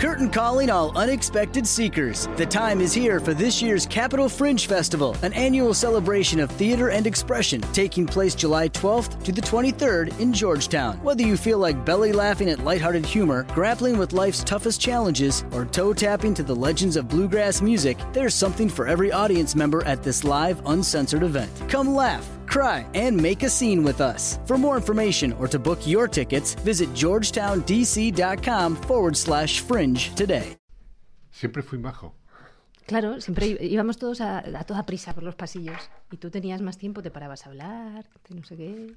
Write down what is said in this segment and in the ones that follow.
Curtain calling all unexpected seekers. The time is here for this year's Capital Fringe Festival, an annual celebration of theater and expression taking place July 12th to the 23rd in Georgetown. Whether you feel like belly laughing at lighthearted humor, grappling with life's toughest challenges, or toe tapping to the legends of bluegrass music, there's something for every audience member at this live, uncensored event. Come laugh cry, and make a scene with us. For more information or to book your tickets, visit georgetowndc.com forward slash fringe today. Siempre fui majo. Claro, siempre íbamos todos a, a, toda prisa por los pasillos y tú tenías más tiempo, te parabas a hablar, no sé qué.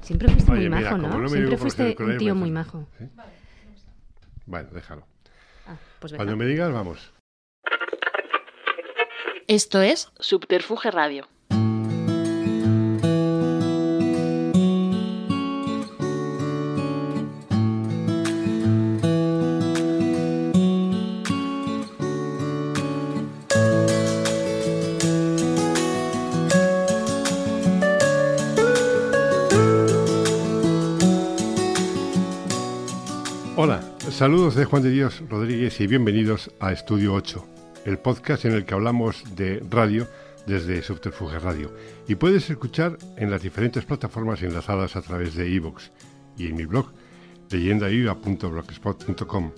Siempre fuiste Oye, muy mira, majo, ¿no? no siempre fuiste un tío muy majo. ¿Sí? Bueno, déjalo. Ah, pues. Cuando me digas, vamos. Esto es Subterfuge Radio. Saludos de Juan de Dios Rodríguez y bienvenidos a Estudio 8, el podcast en el que hablamos de radio desde Subterfuge Radio. Y puedes escuchar en las diferentes plataformas enlazadas a través de iVoox y en mi blog leyendaiva.blogspot.com.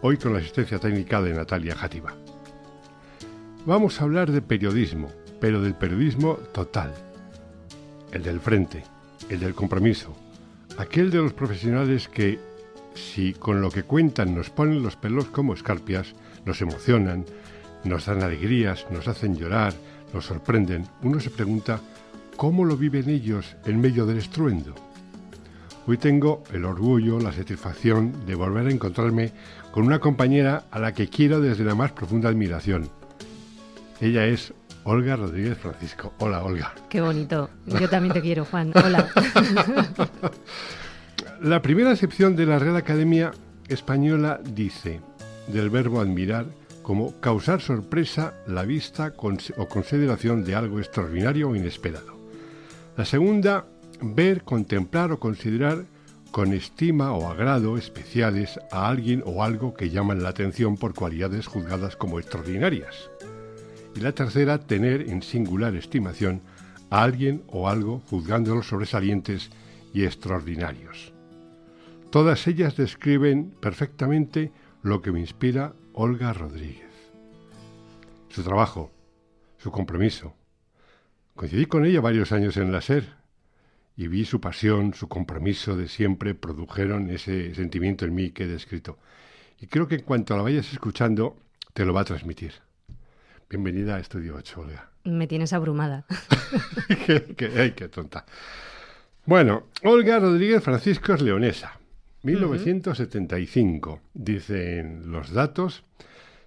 Hoy con la asistencia técnica de Natalia Játiva. Vamos a hablar de periodismo, pero del periodismo total. El del frente, el del compromiso, aquel de los profesionales que si con lo que cuentan nos ponen los pelos como escarpias, nos emocionan, nos dan alegrías, nos hacen llorar, nos sorprenden, uno se pregunta cómo lo viven ellos en medio del estruendo. Hoy tengo el orgullo, la satisfacción de volver a encontrarme con una compañera a la que quiero desde la más profunda admiración. Ella es Olga Rodríguez Francisco. Hola, Olga. Qué bonito. Yo también te quiero, Juan. Hola. La primera sección de la Real Academia Española dice del verbo admirar como causar sorpresa, la vista o consideración de algo extraordinario o inesperado. La segunda, ver, contemplar o considerar con estima o agrado especiales a alguien o algo que llaman la atención por cualidades juzgadas como extraordinarias. Y la tercera, tener en singular estimación a alguien o algo juzgándolos sobresalientes y extraordinarios. Todas ellas describen perfectamente lo que me inspira Olga Rodríguez. Su trabajo, su compromiso. Coincidí con ella varios años en la SER y vi su pasión, su compromiso de siempre produjeron ese sentimiento en mí que he descrito. Y creo que en cuanto la vayas escuchando, te lo va a transmitir. Bienvenida a Estudio 8, Olga. Me tienes abrumada. qué, qué- ay, qué tonta. Bueno, Olga Rodríguez Francisco es leonesa. 1975, dicen los datos.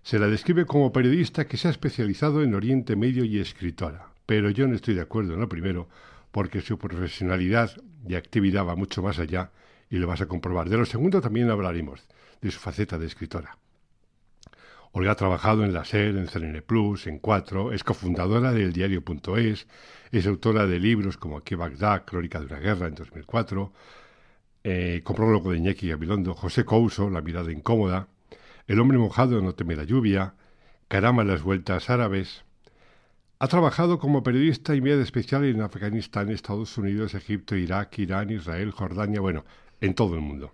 Se la describe como periodista que se ha especializado en Oriente Medio y escritora. Pero yo no estoy de acuerdo en lo primero, porque su profesionalidad y actividad va mucho más allá y lo vas a comprobar. De lo segundo también hablaremos, de su faceta de escritora. Olga ha trabajado en la SER, en CNN Plus, en Cuatro, es cofundadora del diario.es, es autora de libros como Aquí Bagdad, Crónica de una guerra en 2004, eh, de Iñaki Gabilondo, José Couso, La mirada incómoda, El hombre mojado no teme la lluvia, Caramba las vueltas árabes. Ha trabajado como periodista y enviada especial en Afganistán, Estados Unidos, Egipto, Irak, Irán, Israel, Jordania, bueno, en todo el mundo.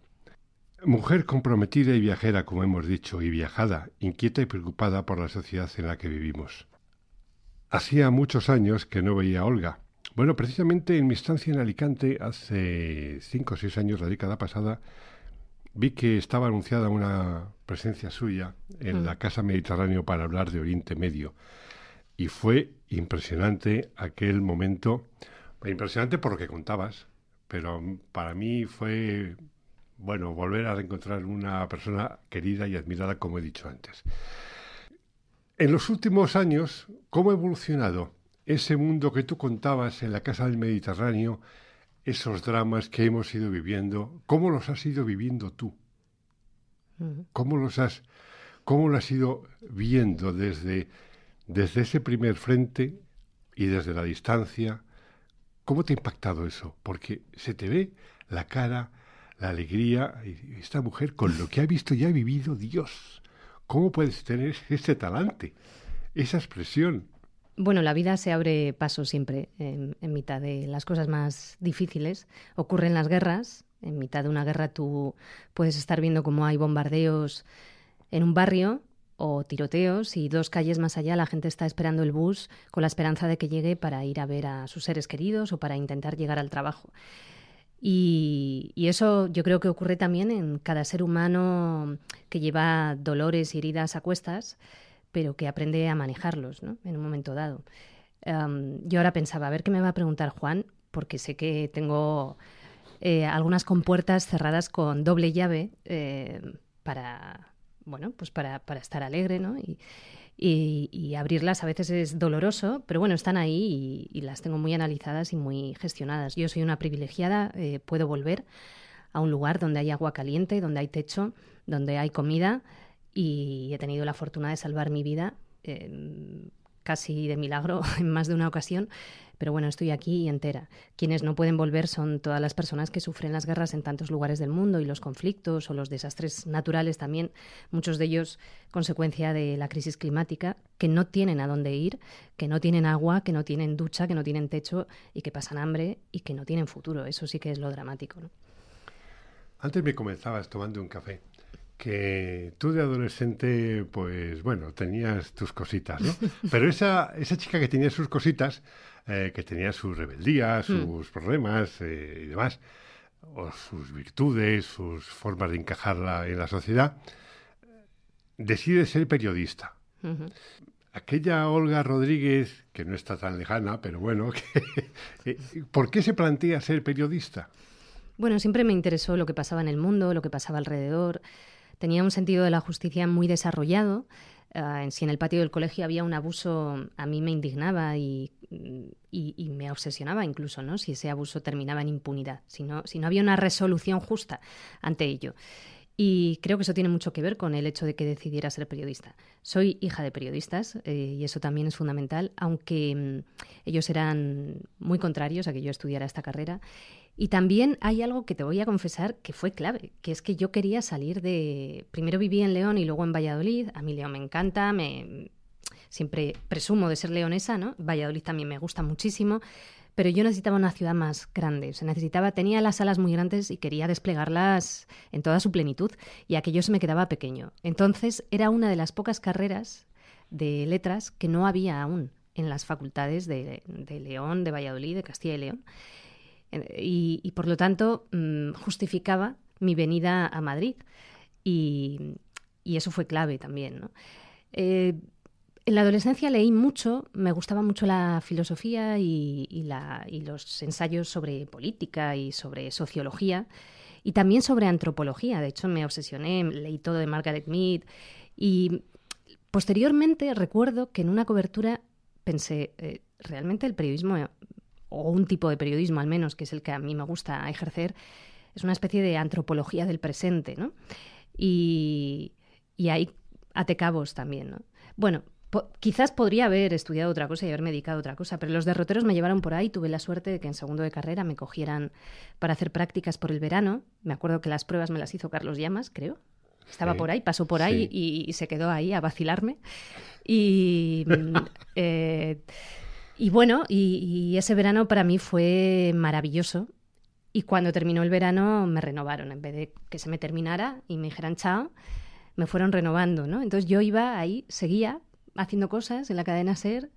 Mujer comprometida y viajera, como hemos dicho, y viajada, inquieta y preocupada por la sociedad en la que vivimos. Hacía muchos años que no veía a Olga. Bueno, precisamente en mi estancia en Alicante, hace cinco o seis años, la década pasada, vi que estaba anunciada una presencia suya en la Casa Mediterráneo para hablar de Oriente Medio. Y fue impresionante aquel momento, impresionante por lo que contabas, pero para mí fue bueno, volver a reencontrar una persona querida y admirada, como he dicho antes. En los últimos años, ¿cómo ha evolucionado ese mundo que tú contabas en la Casa del Mediterráneo, esos dramas que hemos ido viviendo? ¿Cómo los has ido viviendo tú? ¿Cómo los has, cómo lo has ido viendo desde, desde ese primer frente y desde la distancia? ¿Cómo te ha impactado eso? Porque se te ve la cara, la alegría. Y esta mujer, con lo que ha visto y ha vivido, Dios, ¿cómo puedes tener ese talante, esa expresión? Bueno, la vida se abre paso siempre en, mitad de las cosas más difíciles. Ocurren las guerras. En mitad de una guerra tú puedes estar viendo cómo hay bombardeos en un barrio o tiroteos y dos calles más allá la gente está esperando el bus con la esperanza de que llegue para ir a ver a sus seres queridos o para intentar llegar al trabajo. Y, y, eso yo creo que ocurre también en cada ser humano que lleva dolores y heridas a cuestas pero que aprende a manejarlos ¿no? en un momento dado. yo ahora pensaba, a ver qué me va a preguntar Juan, porque sé que tengo eh, algunas compuertas cerradas con doble llave eh, para, bueno, pues para, para estar alegre, ¿no? Y, y, abrirlas a veces es doloroso, pero bueno, están ahí y, las tengo muy analizadas y muy gestionadas. Yo soy una privilegiada, eh, puedo volver a un lugar donde hay agua caliente, donde hay techo, donde hay comida, y he tenido la fortuna de salvar mi vida em, casi de milagro en más de una ocasión, pero bueno, estoy aquí y entera. Quienes no pueden volver son todas las personas que sufren las guerras en tantos lugares del mundo y los conflictos o los desastres naturales también, muchos de ellos consecuencia de la crisis climática, que no tienen a dónde ir, que no tienen agua, que no tienen ducha, que no tienen techo y que pasan hambre y que no tienen futuro. Eso sí que es lo dramático. Antes me comenzabas tomando un café que tú de adolescente, pues bueno, tenías tus cositas, ¿no? Pero esa, esa chica que tenía sus cositas, eh, que tenía sus rebeldías, hmm. sus problemas eh, y demás, o sus virtudes, sus formas de encajarla en la sociedad, decide ser periodista. Aquella Olga Rodríguez, que no está tan lejana, pero bueno, eh, ¿por qué se plantea ser periodista? Bueno, siempre me interesó lo que pasaba en el mundo, lo que pasaba alrededor tenía un sentido de la justicia muy desarrollado. Uh, si en el patio del colegio había un abuso, a mí me indignaba y, y, me obsesionaba incluso, ¿no? Si ese abuso terminaba en impunidad, si no, si no había una resolución justa ante ello. Y creo que eso tiene mucho que ver con el hecho de que decidiera ser periodista. Soy hija de periodistas eh, y eso también es fundamental, aunque mm, ellos eran muy contrarios a que yo estudiara esta carrera. Y también hay algo que te voy a confesar que fue clave, que es que yo quería salir de... Primero viví en León y luego en Valladolid. A mí León me encanta, me... siempre presumo de ser leonesa, ¿no? Valladolid también me gusta muchísimo, pero yo necesitaba una ciudad más grande. O necesitaba, tenía las salas muy grandes y quería desplegarlas en toda su plenitud y aquello se me quedaba pequeño. Entonces era una de las pocas carreras de letras que no había aún en las facultades de, de León, de Valladolid, de Castilla y León y, por lo tanto mm, justificaba mi venida a Madrid y, eso fue clave también. Eh, en la adolescencia leí mucho, me gustaba mucho la filosofía y, los ensayos sobre política y sobre sociología y también sobre antropología. De hecho, me obsesioné, leí todo de Margaret Mead y posteriormente recuerdo que en una cobertura pensé, eh, realmente el periodismo o un tipo de periodismo al menos, que es el que a mí me gusta ejercer, es una especie de antropología del presente, ¿no? Y, y hay atecabos también, ¿no? Bueno, quizás podría haber estudiado otra cosa y haberme dedicado a otra cosa, pero los derroteros me llevaron por ahí. Tuve la suerte de que en segundo de carrera me cogieran para hacer prácticas por el verano. Me acuerdo que las pruebas me las hizo Carlos Llamas, creo. Estaba por ahí, pasó por ahí y, se quedó ahí a vacilarme. Y mm, eh, y bueno, y, ese verano para mí fue maravilloso. Y cuando terminó el verano me renovaron. En vez de que se me terminara y me dijeran chao, me fueron renovando, ¿no? Entonces yo iba ahí, seguía haciendo cosas en la cadena SER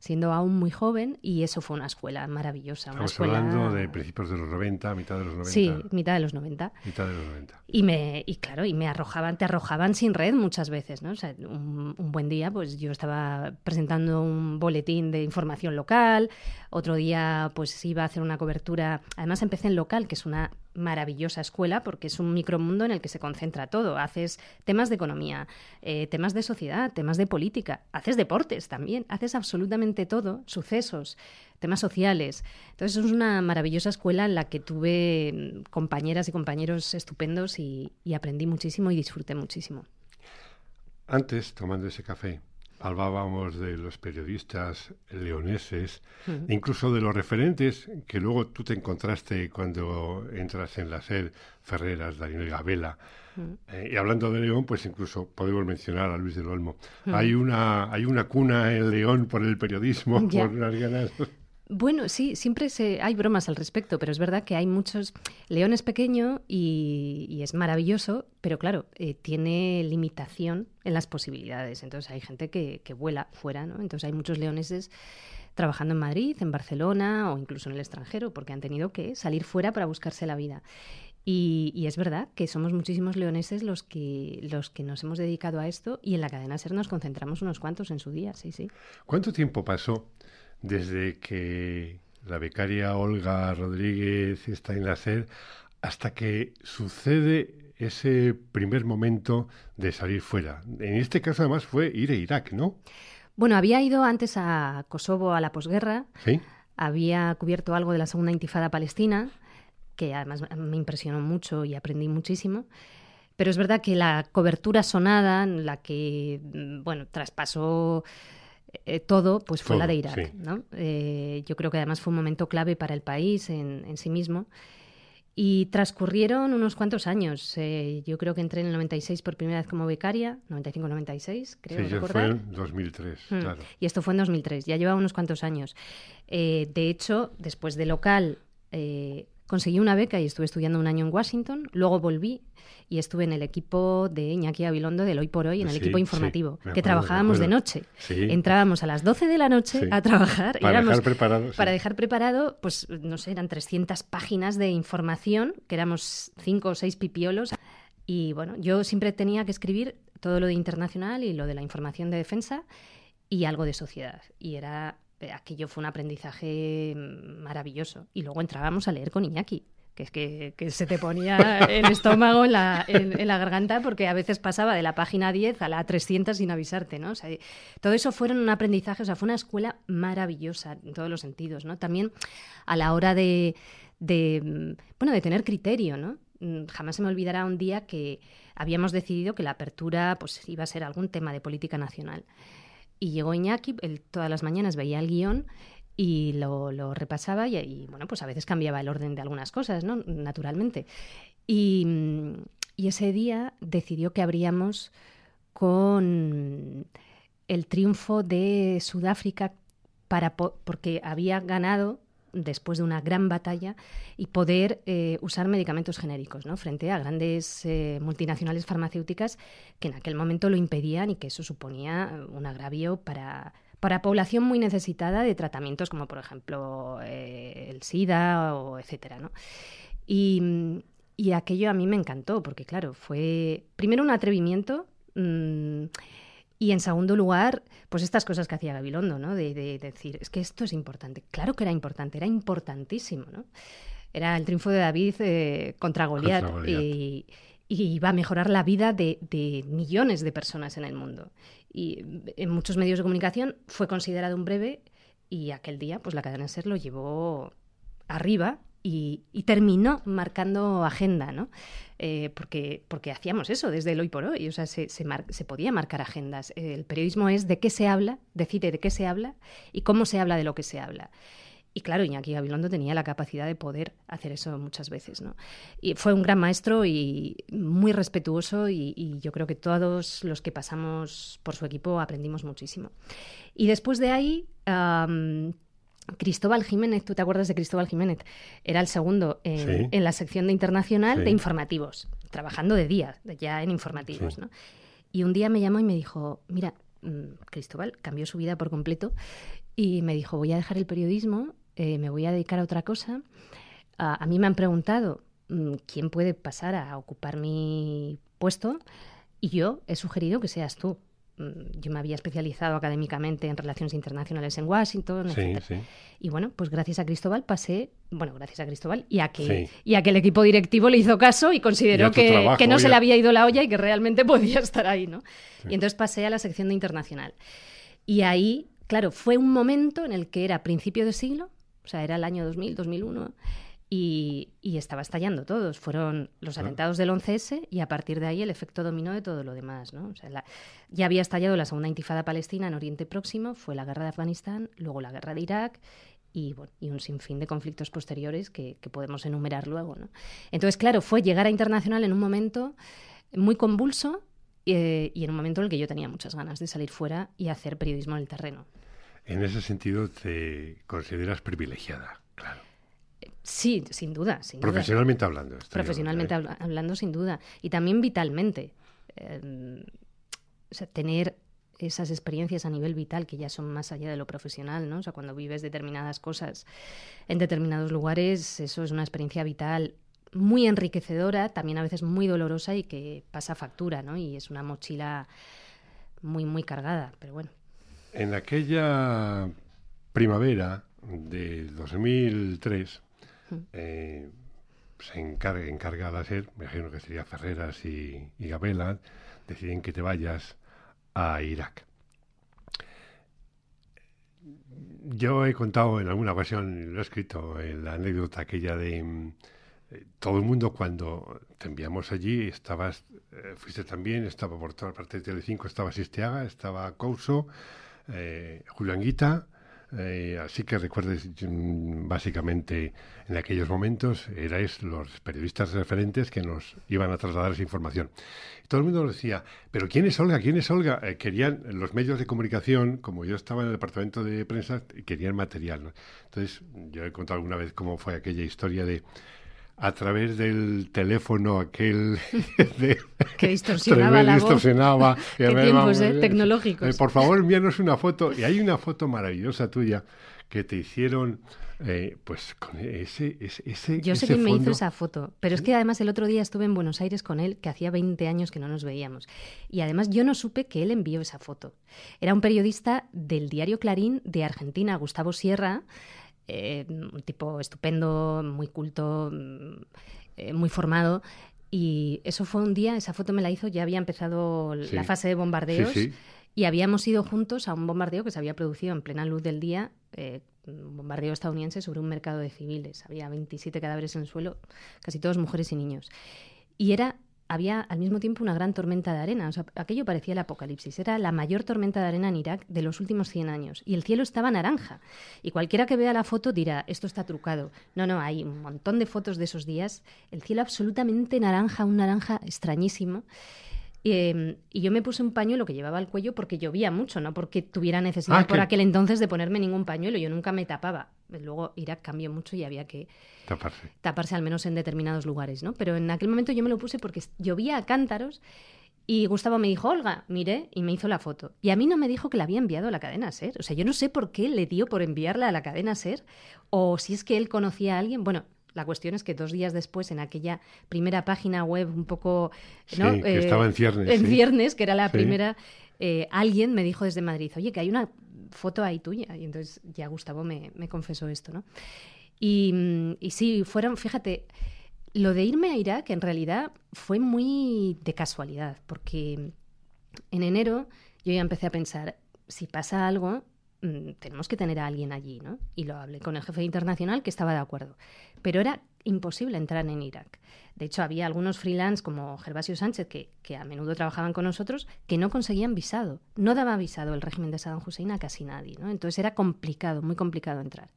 siendo aún muy joven y eso fue una escuela maravillosa. Una Estamos hablando de principios de los 90, mitad de los 90. Sí, mitad de los 90. Mitad de los 90. Y, me, y claro, y me arrojaban, te arrojaban sin red muchas veces, ¿no? O sea, un, un buen día pues yo estaba presentando un boletín de información local, otro día pues iba a hacer una cobertura, además empecé en local, que es una maravillosa escuela porque es un micromundo en el que se concentra todo. Haces temas de economía, eh, temas de sociedad, temas de política, haces deportes también, haces absolutamente todo, sucesos, temas sociales. Entonces es una maravillosa escuela en la que tuve mm, compañeras y compañeros estupendos y, aprendí muchísimo y disfruté muchísimo. Antes, tomando ese café, hablábamos de los periodistas leoneses, incluso de los referentes que luego tú te encontraste cuando entras en la SER, Ferreras, Daniel Gabela. Eh, y hablando de León, pues incluso podemos mencionar a Luis del Olmo. Hay, una, hay una cuna en León por el periodismo, por las ganas. Bueno, sí, siempre se, hay bromas al respecto, pero es verdad que hay muchos... León es pequeño y, es maravilloso, pero claro, eh, tiene limitación en las posibilidades. Entonces hay gente que, que vuela fuera, ¿no? Entonces hay muchos leoneses trabajando en Madrid, en Barcelona o incluso en el extranjero, porque han tenido que salir fuera para buscarse la vida. Y, es verdad que somos muchísimos leoneses los que, los que nos hemos dedicado a esto y en la cadena SER nos concentramos unos cuantos en su día, sí, sí. ¿Cuánto tiempo pasó desde que la becaria Olga Rodríguez está en la SER hasta que sucede ese primer momento de salir fuera. En este caso además fue ir a Irak, ¿no? Bueno, había ido antes a Kosovo a la posguerra. Sí. Había cubierto algo de la segunda intifada palestina, que además me impresionó mucho y aprendí muchísimo. Pero es verdad que la cobertura sonada, la que, mm, bueno, traspasó eh, todo, pues fue la de Irak. ¿no? Eh, yo creo que además fue un momento clave para el país en, sí mismo. Y transcurrieron unos cuantos años. Eh, yo creo que entré en el 96 por primera vez como becaria, 95-96, creo. Sí, fue en 2003, mm. claro. Y esto fue en 2003, ya llevaba unos cuantos años. de hecho, después de local, conseguí una beca y estuve estudiando un año en Washington. Luego volví y estuve en el equipo de Iñaki Abilondo del Hoy por Hoy, en el equipo informativo, que trabajábamos de noche. Entrábamos a las 12 de la noche a trabajar. Para dejar preparado. Para dejar preparado, pues no sé, eran 300 páginas de información, que éramos cinco o seis pipiolos. Y bueno, yo siempre tenía que escribir todo lo de internacional y lo de la información de defensa y algo de sociedad. Y era aquello fue un aprendizaje maravilloso. Y luego entrábamos a leer con Iñaki, que es que, se te ponía el estómago en la, en, la, garganta porque a veces pasaba de la página 10 a la 300 sin avisarte, ¿no? todo eso fueron un aprendizaje, o sea, fue una escuela maravillosa en todos los sentidos, ¿no? También a la hora de, de bueno, de tener criterio, ¿no? Jamás se me olvidará un día que habíamos decidido que la apertura pues iba a ser algún tema de política nacional. Y llegó Iñaki, él todas las mañanas veía el guion y lo, repasaba y, bueno, pues a veces cambiaba el orden de algunas cosas, ¿no? Naturalmente. Y, ese día decidió que abríamos con el triunfo de Sudáfrica para, porque había ganado después de una gran batalla y poder eh, usar medicamentos genéricos ¿no? frente a grandes eh, multinacionales farmacéuticas que en aquel momento lo impedían y que eso suponía un agravio para, para población muy necesitada de tratamientos como por ejemplo eh, el SIDA o etcétera. Y, aquello a mí me encantó porque claro, fue primero un atrevimiento. Mmm, y en segundo lugar, pues estas cosas que hacía Gabilondo, ¿no? De, decir, es que esto es importante. Claro que era importante, era importantísimo, ¿no? Era el triunfo de David eh, contra Goliat y, iba a mejorar la vida de, millones de personas en el mundo. Y en muchos medios de comunicación fue considerado un breve y aquel día, pues la cadena SER lo llevó arriba y, terminó marcando agenda, ¿no? Eh, porque, porque hacíamos eso desde el hoy por hoy, o sea, se, se, podía marcar agendas. El periodismo es de qué se habla, decide de qué se habla y cómo se habla de lo que se habla. Y claro, Iñaki Gabilondo tenía la capacidad de poder hacer eso muchas veces, ¿no? Y fue un gran maestro y muy respetuoso y, yo creo que todos los que pasamos por su equipo aprendimos muchísimo. Y después de ahí... Cristóbal Jiménez, ¿tú te acuerdas de Cristóbal Jiménez? Era el segundo en, la sección de internacional de informativos, trabajando de día, ya en informativos, ¿no? Y un día me llamó y me dijo, mira, mm, Cristóbal cambió su vida por completo y me dijo, voy a dejar el periodismo, eh, me voy a dedicar a otra cosa. a mí me han preguntado mm, quién puede pasar a ocupar mi puesto y yo he sugerido que seas tú. Mm, yo me había especializado académicamente en relaciones internacionales en Washington, etc. Y bueno, pues gracias a Cristóbal pasé, bueno, gracias a Cristóbal y a que, y a que el equipo directivo le hizo caso y consideró que, que, no se le había ido la olla y que realmente podía estar ahí, ¿no? Y entonces pasé a la sección de internacional. Y ahí, claro, fue un momento en el que era principio de siglo, o sea, era el año 2000, 2001, y, estaba estallando todos. Fueron los atentados del 11S y a partir de ahí el efecto dominó de todo lo demás. ¿no? ya había estallado la segunda intifada palestina en Oriente Próximo, fue la guerra de Afganistán, luego la guerra de Irak y, bueno, y un sinfín de conflictos posteriores que, podemos enumerar luego. ¿no? Entonces, claro, fue llegar a internacional en un momento muy convulso eh, y en un momento en el que yo tenía muchas ganas de salir fuera y hacer periodismo en el terreno. En ese sentido, te consideras privilegiada, claro. Sí, sin duda. Profesionalmente hablando. Profesionalmente hablando, sin duda. Y también vitalmente. Em, o sea, tener esas experiencias a nivel vital que ya son más allá de lo profesional, ¿no? O sea, cuando vives determinadas cosas en determinados lugares, eso es una experiencia vital muy enriquecedora, también a veces muy dolorosa y que pasa factura, ¿no? Y es una mochila muy, muy cargada, pero bueno. En aquella primavera de 2003, eh, se encarga, encarga la SER, me imagino que sería Ferreras y, y Gabela, deciden que te vayas a Irak. Yo he contado en alguna ocasión, lo he escrito, en la anécdota aquella de mm, eh, todo el mundo cuando te enviamos allí, estabas, eh, fuiste también, estaba por toda parte de Telecinco, estaba Sistiaga, estaba Couso, eh, Julián Guita, eh, así que recuerdes, mm, básicamente en aquellos momentos erais los periodistas referentes que nos iban a trasladar esa información. todo el mundo decía, pero ¿quién es Olga? ¿Quién es Olga? Eh, querían los medios de comunicación, como yo estaba en el departamento de prensa, querían material. Entonces, yo he contado alguna vez cómo fue aquella historia de a través del teléfono aquel que distorsionaba la distorsionaba, voz. Qué tiempos, eh, tecnológicos. Eh, por favor, envíanos una foto. Y hay una foto maravillosa tuya que te hicieron, eh, pues, con ese, ese, Yo sé quién me hizo esa foto, pero es que además el otro día estuve en Buenos Aires con él, que hacía 20 años que no nos veíamos. Y además yo no supe que él envió esa foto. Era un periodista del diario Clarín de Argentina, Gustavo Sierra, eh, un tipo estupendo, muy culto, mm, eh, muy formado. Y eso fue un día, esa foto me la hizo, ya había empezado la fase de bombardeos y habíamos ido juntos a un bombardeo que se había producido en plena luz del día, eh, un bombardeo estadounidense sobre un mercado de civiles. Había 27 cadáveres en el suelo, casi todos mujeres y niños. Y era había al mismo tiempo una gran tormenta de arena. Aquello parecía el apocalipsis. Era la mayor tormenta de arena en Irak de los últimos 100 años. Y el cielo estaba naranja. Y cualquiera que vea la foto dirá, esto está trucado. No, no, hay un montón de fotos de esos días. El cielo absolutamente naranja, un naranja extrañísimo. Em, y yo me puse un pañuelo que llevaba al cuello porque llovía mucho, no porque tuviera necesidad ah, por aquel entonces de ponerme ningún pañuelo. Yo nunca me tapaba. Luego Irak cambió mucho y había que taparse. taparse al menos en determinados lugares, ¿no? Pero en aquel momento yo me lo puse porque llovía a cántaros y Gustavo me dijo, Olga, mire, y me hizo la foto. Y a mí no me dijo que la había enviado a la cadena SER. O sea, yo no sé por qué le dio por enviarla a la cadena SER o si es que él conocía a alguien. Bueno, la cuestión es que dos días después, en aquella primera página web un poco... ¿no? que estaba en ciernes. En ciernes, que era la primera, eh, alguien me dijo desde Madrid, oye, que hay una foto ahí tuya. Y entonces ya Gustavo me, confesó esto, ¿no? Y, y, sí, fueron, fíjate, lo de irme a Irak en realidad fue muy de casualidad, porque en enero yo ya empecé a pensar, si pasa algo, Mm, tenemos que tener a alguien allí, ¿no? Y lo hablé con el jefe internacional que estaba de acuerdo. Pero era imposible entrar en Irak. De hecho, había algunos freelance como Gervasio Sánchez, que, que, a menudo trabajaban con nosotros, que no conseguían visado. No daba visado el régimen de Saddam Hussein a casi nadie, ¿no? Entonces era complicado, muy complicado entrar.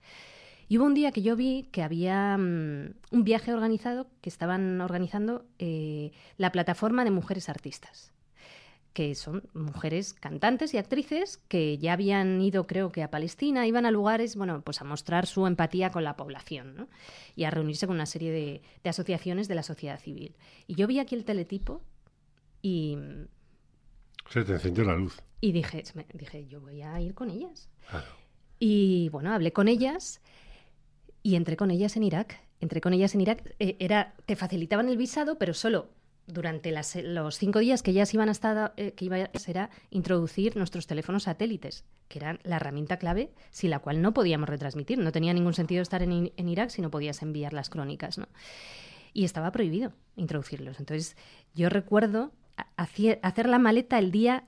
Y hubo un día que yo vi que había mm, un viaje organizado que estaban organizando eh, la plataforma de mujeres artistas que son mujeres cantantes y actrices que ya habían ido, creo que a Palestina, iban a lugares, bueno, pues a mostrar su empatía con la población, ¿no? Y a reunirse con una serie de, asociaciones de la sociedad civil. Y yo vi aquí el teletipo y... Se te encendió la luz. Y dije, dije, yo voy a ir con ellas. Y bueno, hablé con ellas y entré con ellas en Irak. Entré con ellas en Irak. Eh, era, te facilitaban el visado, pero solo durante los cinco días que ellas iban a estar, eh, que iba a ser introducir nuestros teléfonos satélites, que eran la herramienta clave sin la cual no podíamos retransmitir. No tenía ningún sentido estar en, Irak si no podías enviar las crónicas, ¿no? Y estaba prohibido introducirlos. Entonces, yo recuerdo hacer la maleta el día,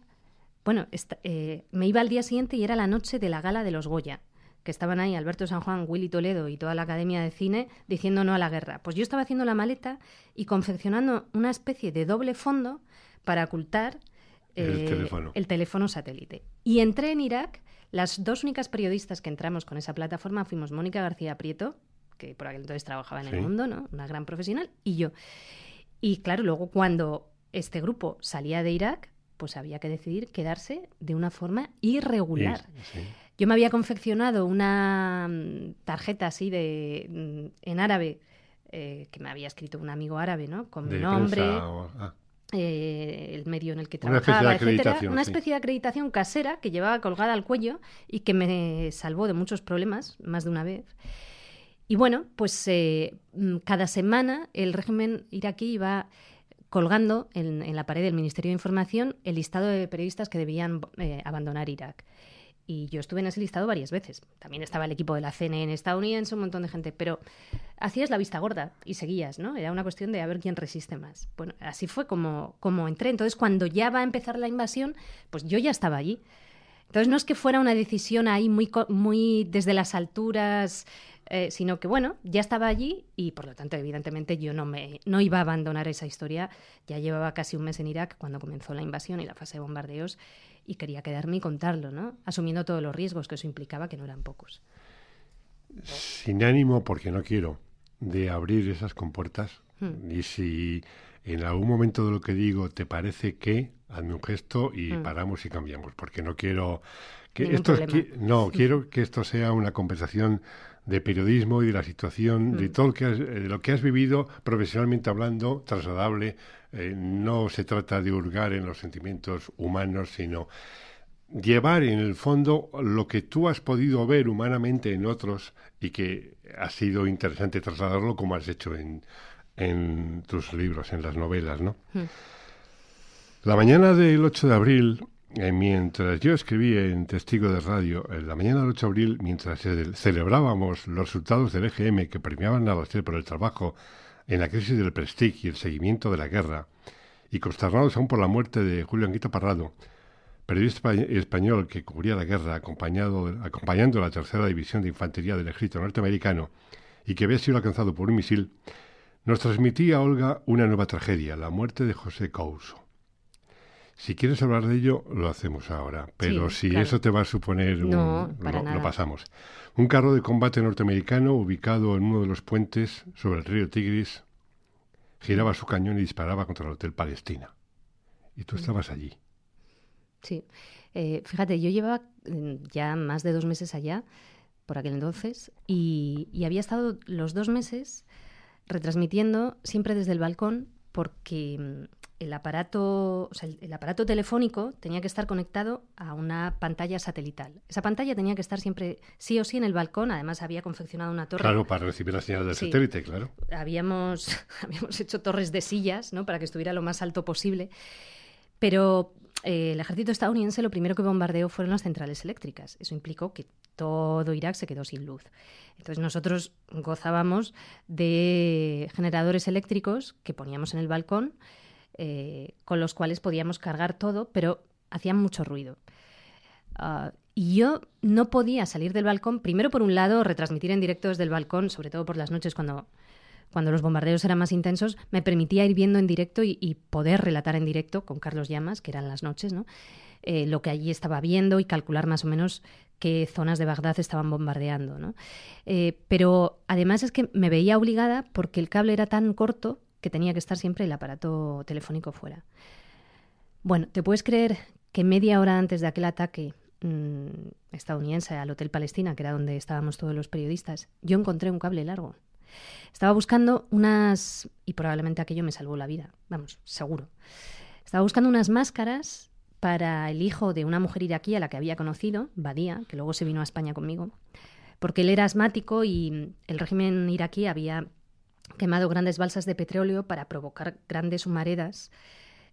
bueno, eh, me iba al día siguiente y era la noche de la gala de los Goya que estaban ahí Alberto San Juan, Willy Toledo y toda la Academia de Cine diciendo no a la guerra. Pues yo estaba haciendo la maleta y confeccionando una especie de doble fondo para ocultar el, teléfono. el teléfono satélite. Y entré en Irak. Las dos únicas periodistas que entramos con esa plataforma fuimos Mónica García Prieto, que por aquel entonces trabajaba en el mundo, ¿no? Una gran profesional, y yo. Y claro, luego cuando este grupo salía de Irak, pues había que decidir quedarse de una forma irregular. Yo me había confeccionado una mm, tarjeta así de mm, en árabe eh, que me había escrito un amigo árabe, ¿no? Con mi nombre. Ah. Eh, el medio en el que trabajaba, etcétera, una especie de acreditación casera que llevaba colgada al cuello y que me salvó de muchos problemas más de una vez. Y bueno, pues eh, mm, cada semana el régimen iraquí iba colgando en, la pared del Ministerio de Información el listado de periodistas que debían eh, abandonar Irak. Y yo estuve en ese listado varias veces. También estaba el equipo de la CNN estadounidense, un montón de gente. Pero hacías la vista gorda y seguías, ¿no? Era una cuestión de a ver quién resiste más. Bueno, así fue como, como entré. Entonces, cuando ya va a empezar la invasión, pues yo ya estaba allí. Entonces, no es que fuera una decisión ahí muy, muy desde las alturas eh, sino que bueno, ya estaba allí y por lo tanto, evidentemente, yo no, me, no iba a abandonar esa historia. Ya llevaba casi un mes en Irak cuando comenzó la invasión y la fase de bombardeos y quería quedarme y contarlo, ¿no? Asumiendo todos los riesgos que eso implicaba, que no eran pocos. Sin ánimo, porque no quiero, de abrir esas compuertas. Hmm. Y si en algún momento de lo que digo te parece que, hazme un gesto y hmm. paramos y cambiamos, porque no quiero que esto no quiero que esto sea una conversación de periodismo y de la situación, de todo lo que has, de lo que has vivido profesionalmente hablando, trasladable. Eh, no se trata de hurgar en los sentimientos humanos, sino llevar en el fondo lo que tú has podido ver humanamente en otros y que ha sido interesante trasladarlo como has hecho en, en tus libros, en las novelas, ¿no? Mm. La mañana del 8 de abril eh, mientras yo escribí en Testigo de Radio, en la mañana del 8 de abril, mientras celebrábamos los resultados del EGM que premiaban a la por el trabajo en la crisis del Prestige y el seguimiento de la guerra, y consternados aún por la muerte de Julio Anguito Parrado, periodista español que cubría la guerra acompañando la tercera división de infantería del ejército norteamericano y que había sido alcanzado por un misil, nos transmitía a Olga una nueva tragedia, la muerte de José Couso. Si quieres hablar de ello, lo hacemos ahora. Pero si eso te va a suponer un, no, lo, pasamos. Un carro de combate norteamericano ubicado en uno de los puentes sobre el río Tigris giraba su cañón y disparaba contra el Hotel Palestina. Y tú mm. estabas allí. Sí. Eh, fíjate, yo llevaba mm, ya más de dos meses allá, por aquel entonces, y, y había estado los dos meses retransmitiendo siempre desde el balcón porque mm, el aparato, el, aparato telefónico tenía que estar conectado a una pantalla satelital. Esa pantalla tenía que estar siempre sí o sí en el balcón. Además, había confeccionado una torre. Claro, para recibir la señal del satélite, claro. Habíamos, habíamos hecho torres de sillas, ¿no? Para que estuviera lo más alto posible. Pero eh, el ejército estadounidense lo primero que bombardeó fueron las centrales eléctricas. Eso implicó que todo Irak se quedó sin luz. Entonces nosotros gozábamos de generadores eléctricos que poníamos en el balcón eh, con los cuales podíamos cargar todo, pero hacían mucho ruido. Ah, y yo no podía salir del balcón, primero por un lado, retransmitir en directo desde el balcón, sobre todo por las noches cuando, cuando los bombardeos eran más intensos, me permitía ir viendo en directo y, poder relatar en directo con Carlos Llamas, que eran las noches, ¿no? Eh, lo que allí estaba viendo y calcular más o menos qué zonas de Bagdad estaban bombardeando. Eh, pero además es que me veía obligada porque el cable era tan corto que tenía que estar siempre el aparato telefónico fuera. Bueno, ¿te puedes creer que media hora antes de aquel ataque mm, estadounidense al Hotel Palestina, que era donde estábamos todos los periodistas, yo encontré un cable largo? Estaba buscando unas... y probablemente aquello me salvó la vida, vamos, seguro. Estaba buscando unas máscaras para el hijo de una mujer iraquí a la que había conocido, Badía, que luego se vino a España conmigo, porque él era asmático y el régimen iraquí había quemado grandes balsas de petróleo para provocar grandes humaredas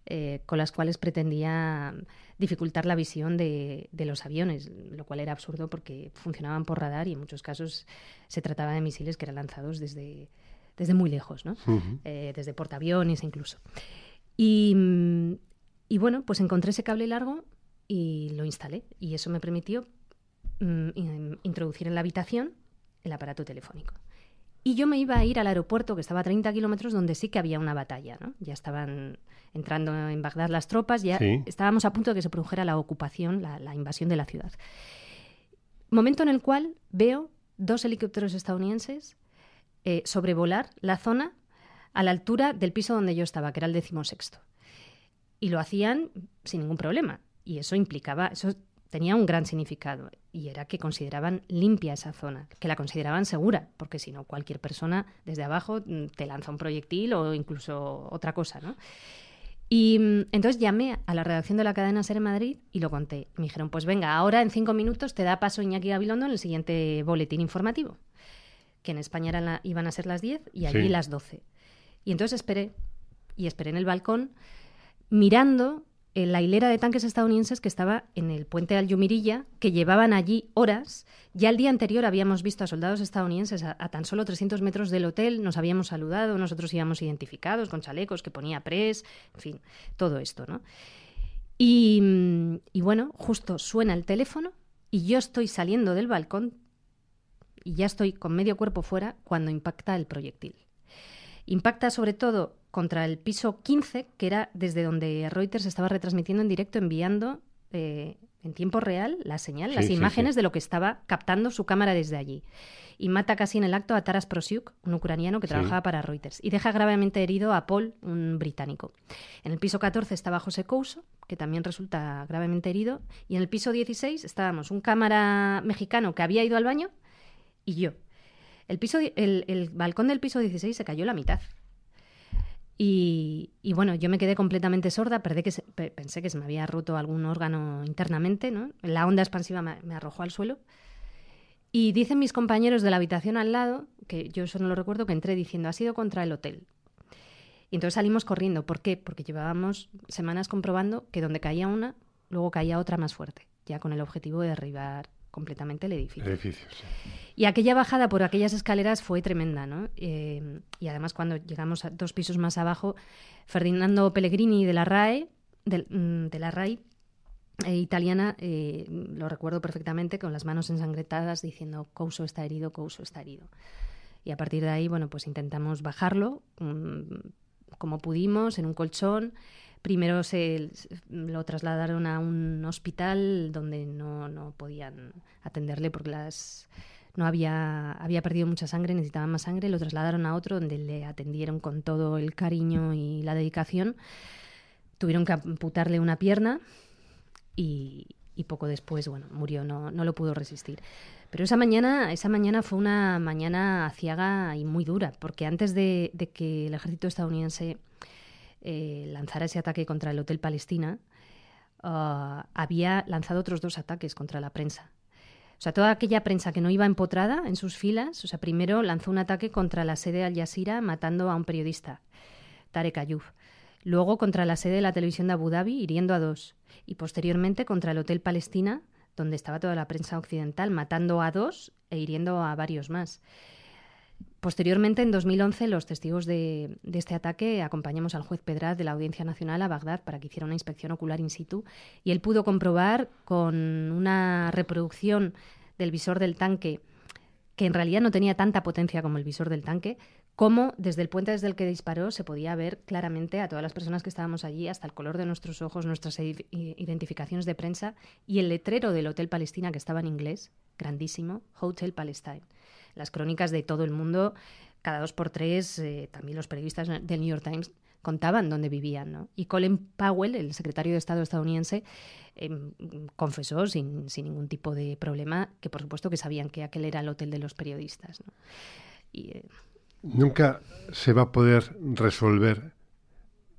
eh, con las cuales pretendía dificultar la visión de, los aviones, lo cual era absurdo porque funcionaban por radar y en muchos casos se trataba de misiles que eran lanzados desde, desde muy lejos, ¿no? Eh, desde portaaviones incluso. Y, y bueno, pues encontré ese cable largo y lo instalé y eso me permitió mm, introducir en la habitación el aparato telefónico. Y yo me iba a ir al aeropuerto, que estaba a 30 kilómetros, donde sí que había una batalla. ¿no? Ya estaban entrando en Bagdad las tropas, ya estábamos a punto de que se produjera la ocupación, la, invasión de la ciudad. Momento en el cual veo dos helicópteros estadounidenses eh, sobrevolar la zona a la altura del piso donde yo estaba, que era el decimosexto. Y lo hacían sin ningún problema. Y eso implicaba, eso tenía un gran significado y era que consideraban limpia esa zona, que la consideraban segura, porque si no cualquier persona desde abajo mm, te lanza un proyectil o incluso otra cosa, ¿no? Y mm, entonces llamé a la redacción de la cadena Ser en Madrid y lo conté. Me dijeron, pues venga, ahora en cinco minutos te da paso Iñaki Gabilondo en el siguiente boletín informativo, que en España iban a ser las 10 y allí las 12. Y entonces esperé, y esperé en el balcón, mirando en la hilera de tanques estadounidenses que estaba en el puente al Yumirilla, que llevaban allí horas. Ya el día anterior habíamos visto a soldados estadounidenses a, tan solo 300 metros del hotel, nos habíamos saludado, nosotros íbamos identificados con chalecos que ponía press, en fin, todo esto, ¿no? Y, y bueno, justo suena el teléfono y yo estoy saliendo del balcón y ya estoy con medio cuerpo fuera cuando impacta el proyectil. Impacta sobre todo contra el piso 15, que era desde donde Reuters estaba retransmitiendo en directo, enviando eh, en tiempo real la señal, las imágenes de lo que estaba captando su cámara desde allí. Y mata casi en el acto a Taras Prosiuk, un ucraniano que trabajaba para Reuters. Y deja gravemente herido a Paul, un británico. En el piso 14 estaba José Couso, que también resulta gravemente herido. Y en el piso 16 estábamos un cámara mexicano que había ido al baño y yo. El, piso, el, balcón del piso 16 se cayó la mitad. Y, bueno, yo me quedé completamente sorda, que pensé que se me había roto algún órgano internamente, ¿no? La onda expansiva me, arrojó al suelo. Y dicen mis compañeros de la habitación al lado, que yo eso no lo recuerdo, que entré diciendo, ha sido contra el hotel. Y entonces salimos corriendo. ¿Por qué? Porque llevábamos semanas comprobando que donde caía una, luego caía otra más fuerte, ya con el objetivo de derribar completamente el edificio. Y aquella bajada por aquellas escaleras fue tremenda, ¿no? Eh, y además cuando llegamos a dos pisos más abajo, Ferdinando Pellegrini de la RAE, de, mm, la RAI, eh, italiana, eh, lo recuerdo perfectamente, con las manos ensangretadas diciendo Couso está herido, Couso está herido. Y a partir de ahí, bueno, pues intentamos bajarlo mm, como pudimos, en un colchón. Primero se lo trasladaron a un hospital donde no, no podían atenderle porque las no había, había perdido mucha sangre, necesitaba más sangre, lo trasladaron a otro donde le atendieron con todo el cariño y la dedicación. Tuvieron que amputarle una pierna y, poco después, bueno, murió, no, no lo pudo resistir. Pero esa mañana, esa mañana fue una mañana aciaga y muy dura, porque antes de, de que el ejército estadounidense eh, lanzara ese ataque contra el Hotel Palestina, ah, había lanzado otros dos ataques contra la prensa. O sea, toda aquella prensa que no iba empotrada en sus filas, o sea, primero lanzó un ataque contra la sede de Al Jazeera matando a un periodista, Tarek Ayub. Luego contra la sede de la televisión de Abu Dhabi, hiriendo a dos. Y posteriormente contra el Hotel Palestina, donde estaba toda la prensa occidental, matando a dos e hiriendo a varios más. Posteriormente, en 2011, los testigos de, este ataque acompañamos al juez Pedraz de la Audiencia Nacional a Bagdad para que hiciera una inspección ocular in situ y él pudo comprobar con una reproducción del visor del tanque que en realidad no tenía tanta potencia como el visor del tanque, cómo desde el puente desde el que disparó se podía ver claramente a todas las personas que estábamos allí, hasta el color de nuestros ojos, nuestras identificaciones de prensa y el letrero del Hotel Palestina que estaba en inglés, grandísimo, Hotel Palestine las crónicas de todo el mundo, cada dos por tres, eh, también los periodistas del New York Times contaban dónde vivían. ¿no? Y Colin Powell, el secretario de Estado estadounidense, em, confesó sin, sin, ningún tipo de problema que por supuesto que sabían que aquel era el hotel de los periodistas. ¿no? Eh, Nunca se va a poder resolver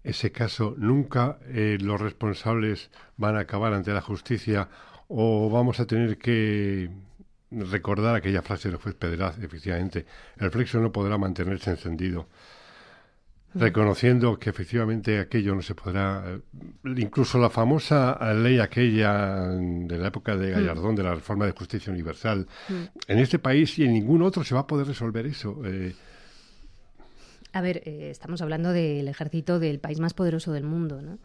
ese caso, nunca eh, los responsables van a acabar ante la justicia o vamos a tener que recordar aquella frase del juez Pedraz, efectivamente, el flexo no podrá mantenerse encendido, reconociendo que efectivamente aquello no se podrá, eh, incluso la famosa ley aquella de la época de mm. Gallardón, de la reforma de justicia universal, mm. en este país y en ningún otro se va a poder resolver eso. Eh. A ver, eh, estamos hablando del ejército del país más poderoso del mundo, ¿no?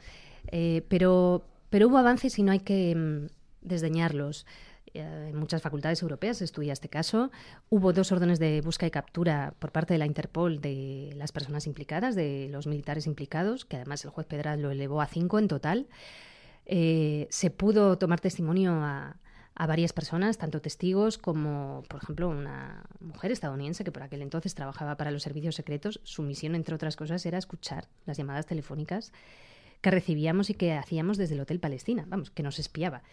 pero, pero hubo avances y no hay que desdeñarlos. Eh, en muchas facultades europeas se estudia este caso. Hubo dos órdenes de busca y captura por parte de la Interpol de las personas implicadas, de los militares implicados, que además el juez Pedral lo elevó a cinco en total. Eh, se pudo tomar testimonio a, a varias personas, tanto testigos como, por ejemplo, una mujer estadounidense que por aquel entonces trabajaba para los servicios secretos. Su misión, entre otras cosas, era escuchar las llamadas telefónicas que recibíamos y que hacíamos desde el Hotel Palestina, vamos, que nos espiaba.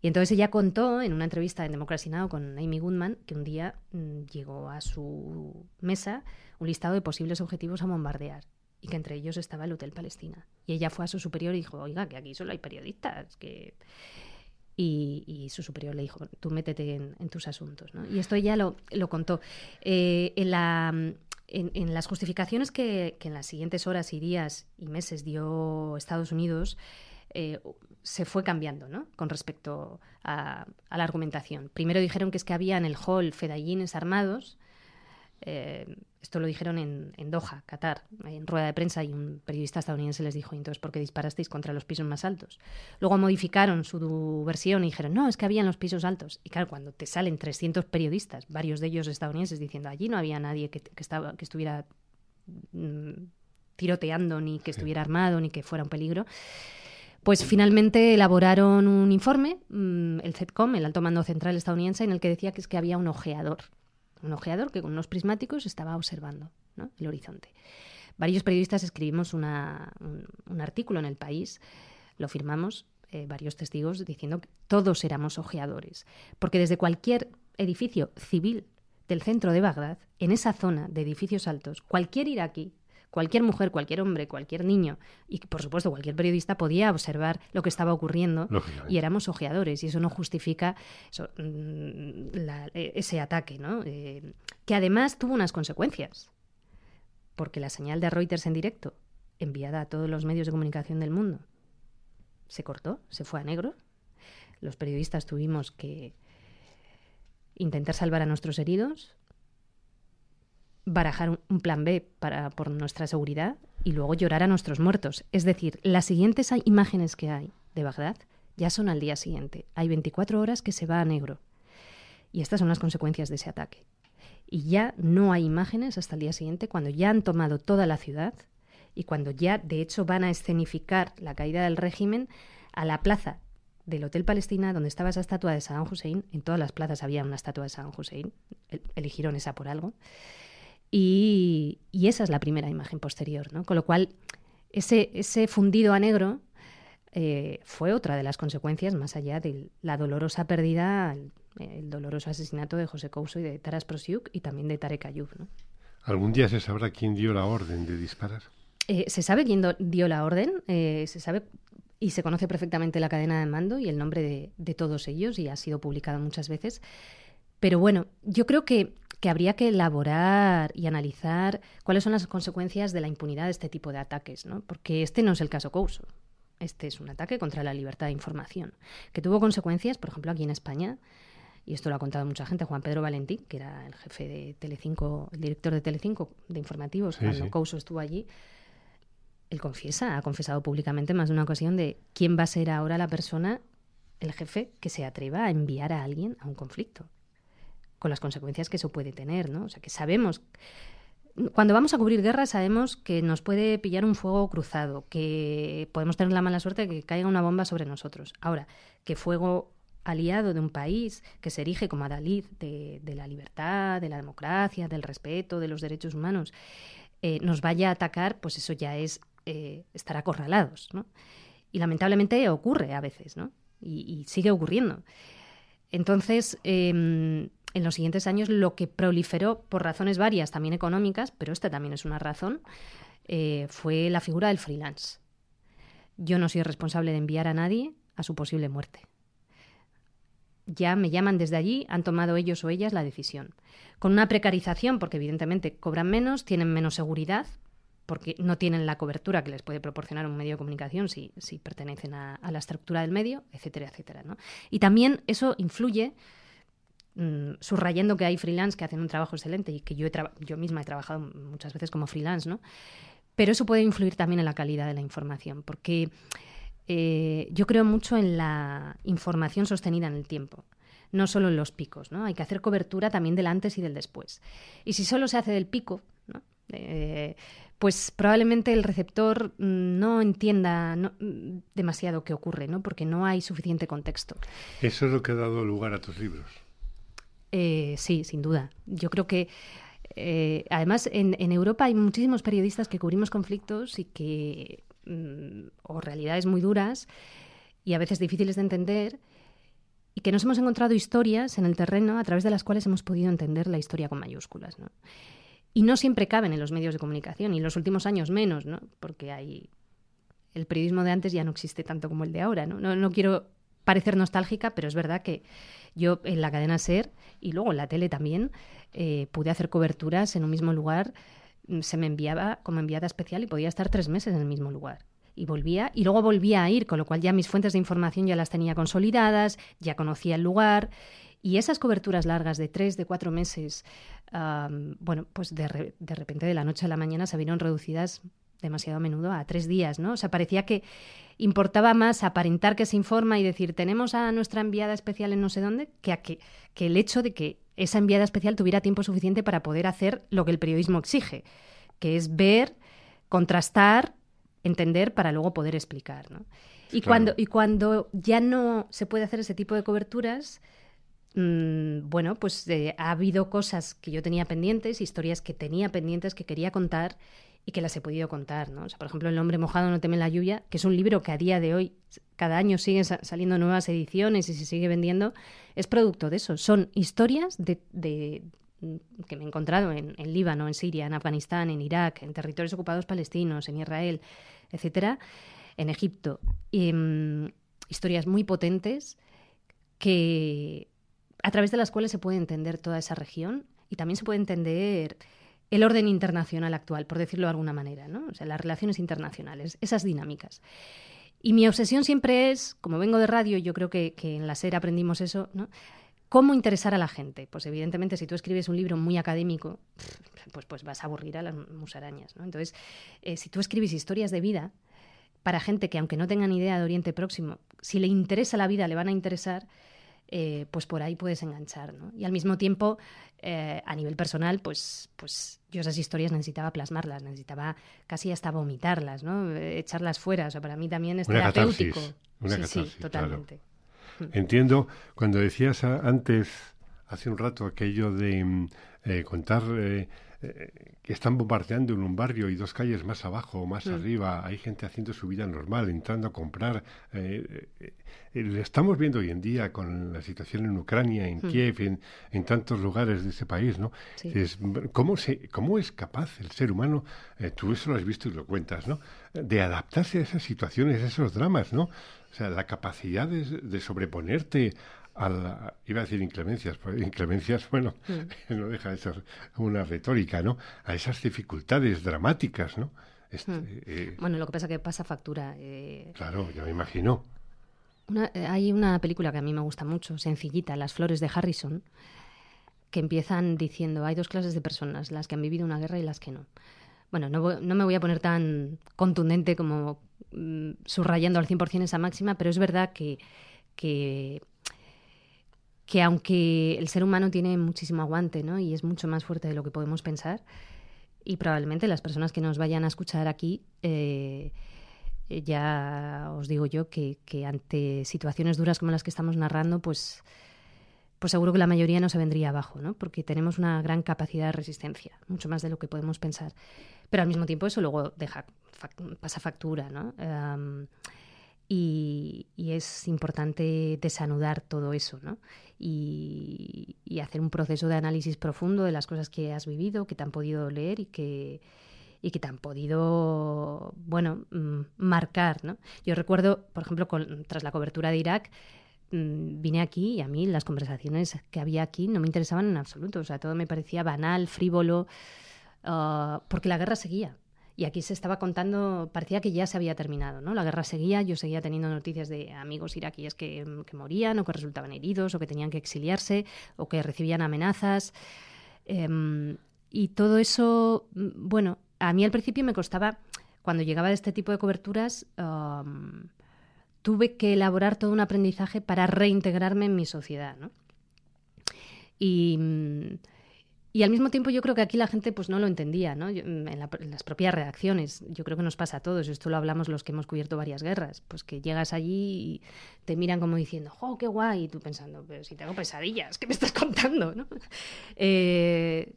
Y entonces ella contó en una entrevista en Democracy Now! con Amy Goodman que un día mm, llegó a su mesa un listado de posibles objetivos a bombardear y que entre ellos estaba el Hotel Palestina. Y ella fue a su superior y dijo, oiga, que aquí solo hay periodistas, que... Y, su superior le dijo, tú métete en, tus asuntos. ¿no? Y esto ella lo, contó. Eh, en, la, en, las justificaciones que, que, en las siguientes horas y días y meses dio Estados Unidos, eh, se fue cambiando ¿no? con respecto a, la argumentación. Primero dijeron que es que había en el hall fedayines armados. Eh, esto lo dijeron en, Doha, Qatar, en rueda de prensa, y un periodista estadounidense les dijo, entonces, ¿por qué disparasteis contra los pisos más altos? Luego modificaron su versión y dijeron, no, es que había en los pisos altos. Y claro, cuando te salen 300 periodistas, varios de ellos estadounidenses, diciendo, allí no había nadie que, estaba, que estuviera mm, tiroteando, ni que estuviera armado, ni que fuera un peligro, pues finalmente elaboraron un informe, mm, el CETCOM, el Alto Mando Central estadounidense, en el que decía que es que había un ojeador, un ojeador que con unos prismáticos estaba observando el horizonte. Varios periodistas escribimos un, artículo en el país, lo firmamos, eh, varios testigos, diciendo que todos éramos ojeadores, porque desde cualquier edificio civil del centro de Bagdad, en esa zona de edificios altos, cualquier iraquí cualquier mujer, cualquier hombre, cualquier niño y por supuesto cualquier periodista podía observar lo que estaba ocurriendo y éramos ojeadores y eso no justifica mm, e, ese ataque, ¿no? Eh, que además tuvo unas consecuencias porque la señal de Reuters en directo enviada a todos los medios de comunicación del mundo se cortó, se fue a negro. Los periodistas tuvimos que intentar salvar a nuestros heridos, barajar un plan B para, por nuestra seguridad y luego llorar a nuestros muertos. Es decir, las siguientes imágenes que hay de Bagdad ya son al día siguiente. Hay 24 horas que se va a negro. Y estas son las consecuencias de ese ataque. Y ya no hay imágenes hasta el día siguiente cuando ya han tomado toda la ciudad y cuando ya, de hecho, van a escenificar la caída del régimen a la plaza del Hotel Palestina, donde estaba esa estatua de Saddam Hussein. En todas las plazas había una estatua de Saddam Hussein. Eligieron esa por algo. Y, esa es la primera imagen posterior, ¿no? Con lo cual, ese, ese fundido a negro eh, fue otra de las consecuencias, más allá de la dolorosa pérdida, el, doloroso asesinato de José Couso y de Taras Prosiuk y también de Tarek Ayub. ¿no? ¿Algún día se sabrá quién dio la orden de disparar? Eh, se sabe quién dio la orden, eh, se sabe y se conoce perfectamente la cadena de mando y el nombre de, de todos ellos y ha sido publicado muchas veces. Pero bueno, yo creo que que habría que elaborar y analizar cuáles son las consecuencias de la impunidad de este tipo de ataques, ¿no? Porque este no es el caso Couso. Este es un ataque contra la libertad de información, que tuvo consecuencias, por ejemplo, aquí en España, y esto lo ha contado mucha gente, Juan Pedro Valentín, que era el jefe de Telecinco, el director de Telecinco de informativos, cuando Couso estuvo allí, él confiesa, ha confesado públicamente más de una ocasión de quién va a ser ahora la persona, el jefe, que se atreva a enviar a alguien a un conflicto con las consecuencias que eso puede tener, ¿no? O sea, que sabemos cuando vamos a cubrir guerra sabemos que nos puede pillar un fuego cruzado, que podemos tener la mala suerte de que caiga una bomba sobre nosotros. Ahora, que fuego aliado de un país que se erige como adalid de, la libertad, de la democracia, del respeto, de los derechos humanos, eh, nos vaya a atacar, pues eso ya es eh, estar acorralados, ¿no? Y lamentablemente ocurre a veces, ¿no? Y, sigue ocurriendo. Entonces, em, en los siguientes años lo que proliferó por razones varias, también económicas, pero esta también es una razón, eh, fue la figura del freelance. Yo no soy responsable de enviar a nadie a su posible muerte. Ya me llaman desde allí, han tomado ellos o ellas la decisión. Con una precarización, porque evidentemente cobran menos, tienen menos seguridad, porque no tienen la cobertura que les puede proporcionar un medio de comunicación si, si pertenecen a, a, la estructura del medio, etcétera, etcétera. ¿no? Y también eso influye Mm, subrayando que hay freelance que hacen un trabajo excelente y que yo, yo misma he trabajado muchas veces como freelance, ¿no? Pero eso puede influir también en la calidad de la información, porque eh, yo creo mucho en la información sostenida en el tiempo. no solo en los picos, ¿no? Hay que hacer cobertura también del antes y del después. Y si solo se hace del pico. Eh, pues probablemente el receptor no entienda demasiado qué ocurre, ¿no? Porque no hay suficiente contexto. Eso es lo que ha dado lugar a tus libros. Eh, sí, sin duda. Yo creo que eh, además en, Europa hay muchísimos periodistas que cubrimos conflictos y que mm, o realidades muy duras y a veces difíciles de entender y que nos hemos encontrado historias en el terreno a través de las cuales hemos podido entender la historia con mayúsculas. Y no siempre caben en los medios de comunicación, y en los últimos años menos, ¿no? porque hay... el periodismo de antes ya no existe tanto como el de ahora. No, quiero parecer nostálgica, pero es verdad que yo en la cadena SER y luego en la tele también eh, pude hacer coberturas en un mismo lugar. Mm, se me enviaba como enviada especial y podía estar tres meses en el mismo lugar. Y volvía, y luego volvía a ir, con lo cual ya mis fuentes de información ya las tenía consolidadas, ya conocía el lugar. Y esas coberturas largas de tres, de cuatro meses, bueno, pues de, de repente de la noche a la mañana se vieron reducidas demasiado a menudo a tres días, ¿no? O sea, parecía que importaba más aparentar que se informa y decir tenemos a nuestra enviada especial en no sé dónde que, a que, que el hecho de que esa enviada especial tuviera tiempo suficiente para poder hacer lo que el periodismo exige, que es ver, contrastar, entender para luego poder explicar. ¿no? Y, cuando, y cuando ya no se puede hacer ese tipo de coberturas, mm, bueno, pues eh, ha habido cosas que yo tenía pendientes, historias que tenía pendientes que quería contar y que las he podido contar, ¿no? O sea, por ejemplo, El hombre mojado no teme la lluvia, que es un libro que a día de hoy, cada año siguen saliendo nuevas ediciones y se sigue vendiendo, es producto de eso. Son historias de, que me he encontrado en, Líbano, en Siria, en Afganistán, en Irak, en territorios ocupados palestinos, en Israel, etcétera, en Egipto. Em, historias muy potentes que a través de las cuales se puede entender toda esa región y también se puede entender el orden internacional actual, por decirlo de alguna manera, ¿no? O sea, las relaciones internacionales, esas dinámicas. Y mi obsesión siempre es, como vengo de radio, yo creo que, en la SER aprendimos eso, ¿no? ¿Cómo interesar a la gente? Pues evidentemente si tú escribes un libro muy académico, pues, pues vas a aburrir a las musarañas, ¿no? Entonces, eh, si tú escribes historias de vida para gente que aunque no tengan idea de Oriente Próximo, si le interesa la vida, le van a interesar, eh, pues por ahí puedes enganchar, ¿no? Y al mismo tiempo, eh, a nivel personal, pues, pues yo esas historias necesitaba plasmarlas, necesitaba casi hasta vomitarlas, ¿no? Eh, echarlas fuera, o sea, para mí también es terapéutico. una sí, sí, totalmente. Mm. Entiendo, cuando decías antes, hace un rato, aquello de mm, contar que están bombardeando en un barrio y dos calles más abajo o más mm. arriba hay gente haciendo su vida normal, entrando a comprar. Eh, eh, eh, lo estamos viendo hoy en día con la situación en Ucrania, en mm. Kiev, en, en, tantos lugares de ese país, ¿no? Es, ¿cómo, se, ¿Cómo es capaz el ser humano, tú eso lo has visto y lo cuentas, ¿no? De adaptarse a esas situaciones, a esos dramas, ¿no? O sea, la capacidad de, de sobreponerte a iba a decir inclemencias, pues inclemencias, bueno, mm. no deja de ser una retórica, ¿no? A esas dificultades dramáticas, ¿no? Este, mm. eh, bueno, lo que pasa es que pasa factura. Eh, claro, ya me imagino. Eh, hay una película que a mí me gusta mucho, sencillita, Las flores de Harrison, que empiezan diciendo, hay dos clases de personas, las que han vivido una guerra y las que no. Bueno, no, no me voy a poner tan contundente como mm, subrayando al 100% esa máxima, pero es verdad que, que que aunque el ser humano tiene muchísimo aguante ¿no? y es mucho más fuerte de lo que podemos pensar, y probablemente las personas que nos vayan a escuchar aquí, eh, ya os digo yo que, ante situaciones duras como las que estamos narrando, pues, pues seguro que la mayoría no se vendría abajo, ¿no? porque tenemos una gran capacidad de resistencia, mucho más de lo que podemos pensar. Pero al mismo tiempo eso luego deja, pasa factura. ¿no? y, es importante desanudar todo eso, ¿no? Y, hacer un proceso de análisis profundo de las cosas que has vivido, que te han podido leer y que, y que te han podido, bueno, mm, marcar, ¿no? Yo recuerdo, por ejemplo, tras la cobertura de Irak, mm, vine aquí y a mí las conversaciones que había aquí no me interesaban en absoluto, o sea, todo me parecía banal, frívolo, ah, porque la guerra seguía. Y aquí se estaba contando, parecía que ya se había terminado, ¿no? La guerra seguía, yo seguía teniendo noticias de amigos iraquíes que, morían o que resultaban heridos o que tenían que exiliarse o que recibían amenazas. Em, y todo eso, mm, bueno, a mí al principio me costaba, cuando llegaba de este tipo de coberturas, tuve que elaborar todo un aprendizaje para reintegrarme en mi sociedad, ¿no? Y, y al mismo tiempo yo creo que aquí la gente pues no lo entendía, ¿no? en, las propias redacciones. Yo creo que nos pasa a todos, esto lo hablamos los que hemos cubierto varias guerras, pues que llegas allí y te miran como diciendo, ¡oh, qué guay! Y tú pensando, pero si tengo pesadillas, ¿qué me estás contando? ¿no? Eh,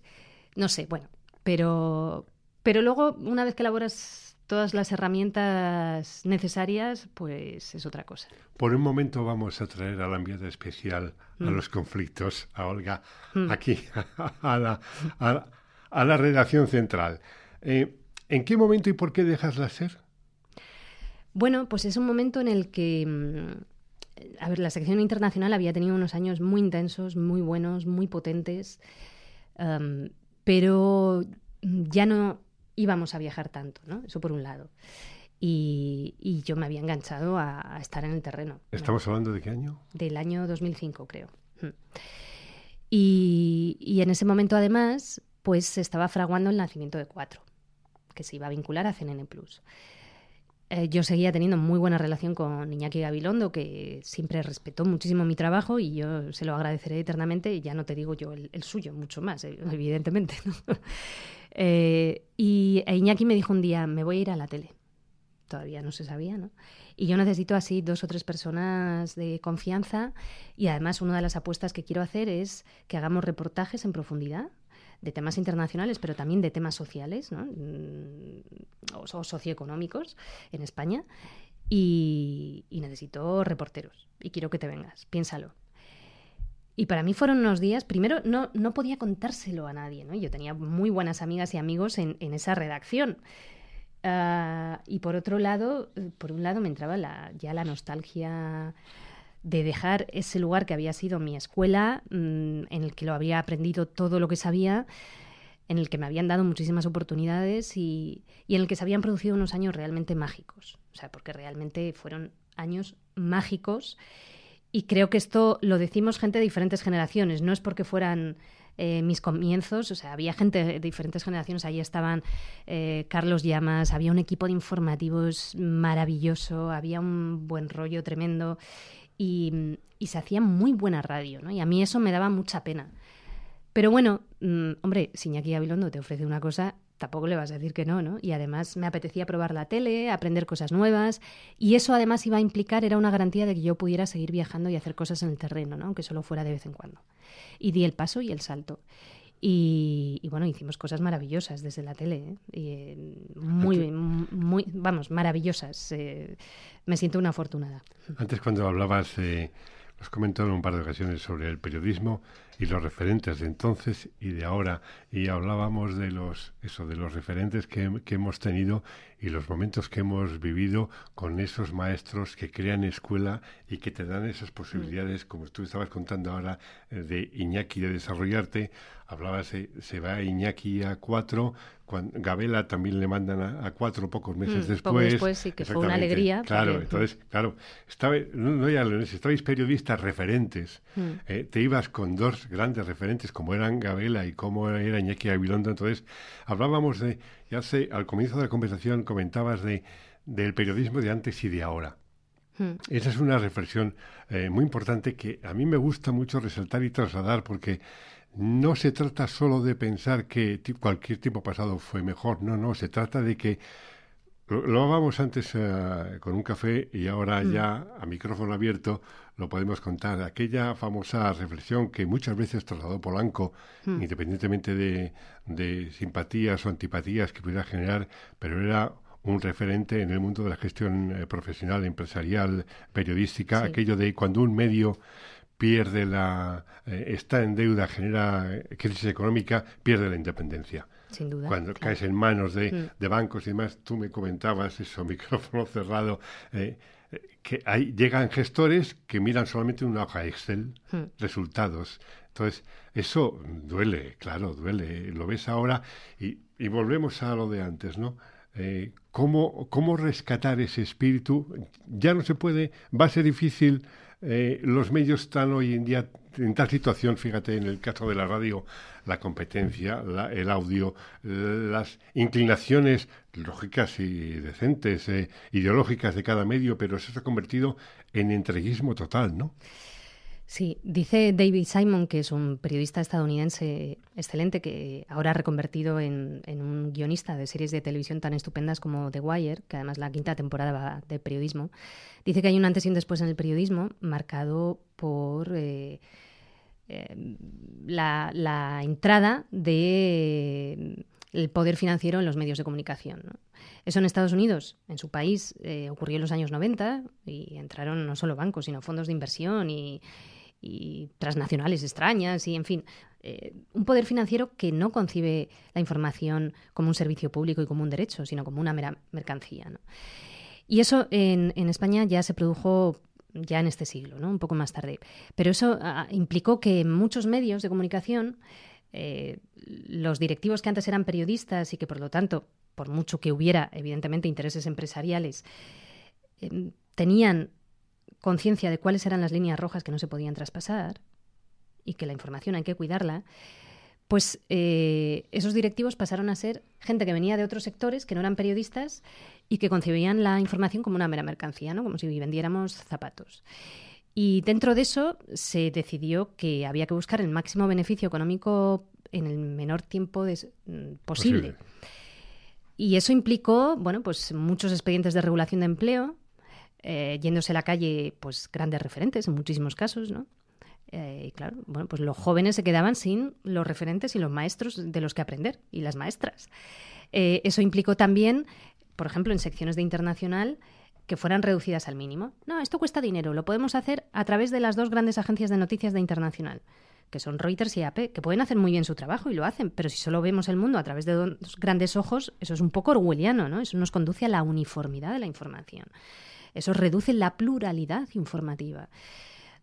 no sé, bueno, pero, pero luego una vez que elaboras todas las herramientas necesarias, pues es otra cosa. Por un momento vamos a traer a la enviada especial a mm. los conflictos, a Olga, mm. aquí, a la, a, la, redacción central. Eh, ¿En qué momento y por qué dejas ser? Bueno, pues es un momento en el que, mm, a ver, la sección internacional había tenido unos años muy intensos, muy buenos, muy potentes, pero ya no íbamos a viajar tanto, ¿no? Eso por un lado. Y, yo me había enganchado a, estar en el terreno. ¿Estamos hablando de qué año? Del año 2005, creo. Mm. Y, en ese momento, además, pues se estaba fraguando el nacimiento de Cuatro, que se iba a vincular a CNN Plus. Eh, yo seguía teniendo muy buena relación con Iñaki Gabilondo, que siempre respetó muchísimo mi trabajo y yo se lo agradeceré eternamente. Y ya no te digo yo el, suyo, mucho más, eh, evidentemente. Eh, y Iñaki me dijo un día, me voy a ir a la tele. Todavía no se sabía, ¿no? Y yo necesito así dos o tres personas de confianza y además una de las apuestas que quiero hacer es que hagamos reportajes en profundidad de temas internacionales, pero también de temas sociales ¿no? Mm, o, socioeconómicos en España. Y, y necesito reporteros y quiero que te vengas, piénsalo. Y para mí fueron unos días, primero no, no podía contárselo a nadie, ¿no? Yo tenía muy buenas amigas y amigos en, esa redacción. Ah, y por otro lado, por un lado me entraba ya la nostalgia de dejar ese lugar que había sido mi escuela, mm, en el que lo había aprendido todo lo que sabía, en el que me habían dado muchísimas oportunidades y, y en el que se habían producido unos años realmente mágicos. O sea, porque realmente fueron años mágicos y creo que esto lo decimos gente de diferentes generaciones, no es porque fueran eh, mis comienzos, o sea, había gente de diferentes generaciones, ahí estaban eh, Carlos Llamas, había un equipo de informativos maravilloso, había un buen rollo tremendo y, se hacía muy buena radio, ¿no? Y a mí eso me daba mucha pena. Pero bueno, mm, hombre, si Iñaki Gabilondo te ofrece una cosa, tampoco le vas a decir que no, ¿no? Y además me apetecía probar la tele, aprender cosas nuevas, y eso además iba a implicar, era una garantía de que yo pudiera seguir viajando y hacer cosas en el terreno, ¿no? Aunque solo fuera de vez en cuando. Y di el paso y el salto. Y, bueno, hicimos cosas maravillosas desde la tele, ¿eh? y, eh, muy, muy, vamos, maravillosas. Eh, me siento una afortunada. Antes cuando hablabas, eh, nos comentó en un par de ocasiones sobre el periodismo, y los referentes de entonces y de ahora. Y hablábamos de los eso de los referentes que, que, hemos tenido y los momentos que hemos vivido con esos maestros que crean escuela y que te dan esas posibilidades como tú estabas contando ahora eh, de Iñaki de desarrollarte hablabas se, se va Iñaki a cuatro cuando Gabela también le mandan a, cuatro pocos meses mm, después. Poco después, sí, que fue una alegría. Claro, entonces, claro, estaba, no, ya estabais periodistas referentes, mm. eh, te ibas con dos grandes referentes como eran Gabela y como era Iñaki Aguilondo, entonces hablábamos de, ya sé, al comienzo de la conversación comentabas de, del periodismo de antes y de ahora. Mm. Esa es una reflexión eh, muy importante que a mí me gusta mucho resaltar y trasladar porque no se trata solo de pensar que cualquier tiempo pasado fue mejor, no, no, se trata de que lo, hablábamos antes eh, con un café y ahora mm. ya a micrófono abierto lo podemos contar. Aquella famosa reflexión que muchas veces trasladó Polanco, mm. independientemente de, de simpatías o antipatías que pudiera generar, pero era un referente en el mundo de la gestión eh, profesional, empresarial, periodística, aquello de cuando un medio pierde la eh, está en deuda, genera eh, crisis económica, pierde la independencia. Sin duda. Cuando caes en manos de, mm. de, bancos y demás, tú me comentabas eso, micrófono cerrado, eh, que hay, llegan gestores que miran solamente una hoja Excel, mm. resultados. Entonces, eso duele, claro, duele. Lo ves ahora y, y volvemos a lo de antes, ¿no? ¿cómo, ¿Cómo rescatar ese espíritu? Ya no se puede, va a ser difícil eh, los medios están hoy en día en tal situación, fíjate, en el caso de la radio, la competencia, el audio, las inclinaciones lógicas y decentes, eh, ideológicas de cada medio, pero eso se ha convertido en entreguismo total, ¿no? Sí, dice David Simon, que es un periodista estadounidense excelente, que ahora ha reconvertido en, un guionista de series de televisión tan estupendas como The Wire, que además la quinta temporada va de periodismo. Dice que hay un antes y un después en el periodismo, marcado por eh, eh, la, entrada del poder financiero en los medios de comunicación. Eso en Estados Unidos, en su país, eh, ocurrió en los años 90 y entraron no solo bancos, sino fondos de inversión y y transnacionales extrañas y, en fin, eh, un poder financiero que no concibe la información como un servicio público y como un derecho, sino como una mera mercancía. Y eso en, España ya se produjo ya en este siglo, ¿no? un poco más tarde. Pero eso ah, implicó que muchos medios de comunicación, eh, los directivos que antes eran periodistas y que por lo tanto, por mucho que hubiera evidentemente intereses empresariales, eh, tenían conciencia de cuáles eran las líneas rojas que no se podían traspasar y que la información hay que cuidarla, pues eh, esos directivos pasaron a ser gente que venía de otros sectores, que no eran periodistas y que concebían la información como una mera mercancía, ¿no? como si vendiéramos zapatos. Y dentro de eso se decidió que había que buscar el máximo beneficio económico en el menor tiempo mm, posible. posible. Y eso implicó, bueno, pues muchos expedientes de regulación de empleo, eh, yéndose a la calle, pues grandes referentes en muchísimos casos, ¿no? Eh, y claro, bueno, pues los jóvenes se quedaban sin los referentes y los maestros de los que aprender, y las maestras. Eh, eso implicó también, por ejemplo, en secciones de internacional, que fueran reducidas al mínimo. No, esto cuesta dinero, lo podemos hacer a través de las dos grandes agencias de noticias de internacional, que son Reuters y AP, que pueden hacer muy bien su trabajo y lo hacen, pero si solo vemos el mundo a través de dos grandes ojos, eso es un poco orwelliano, ¿no? Eso nos conduce a la uniformidad de la información. Eso reduce la pluralidad informativa.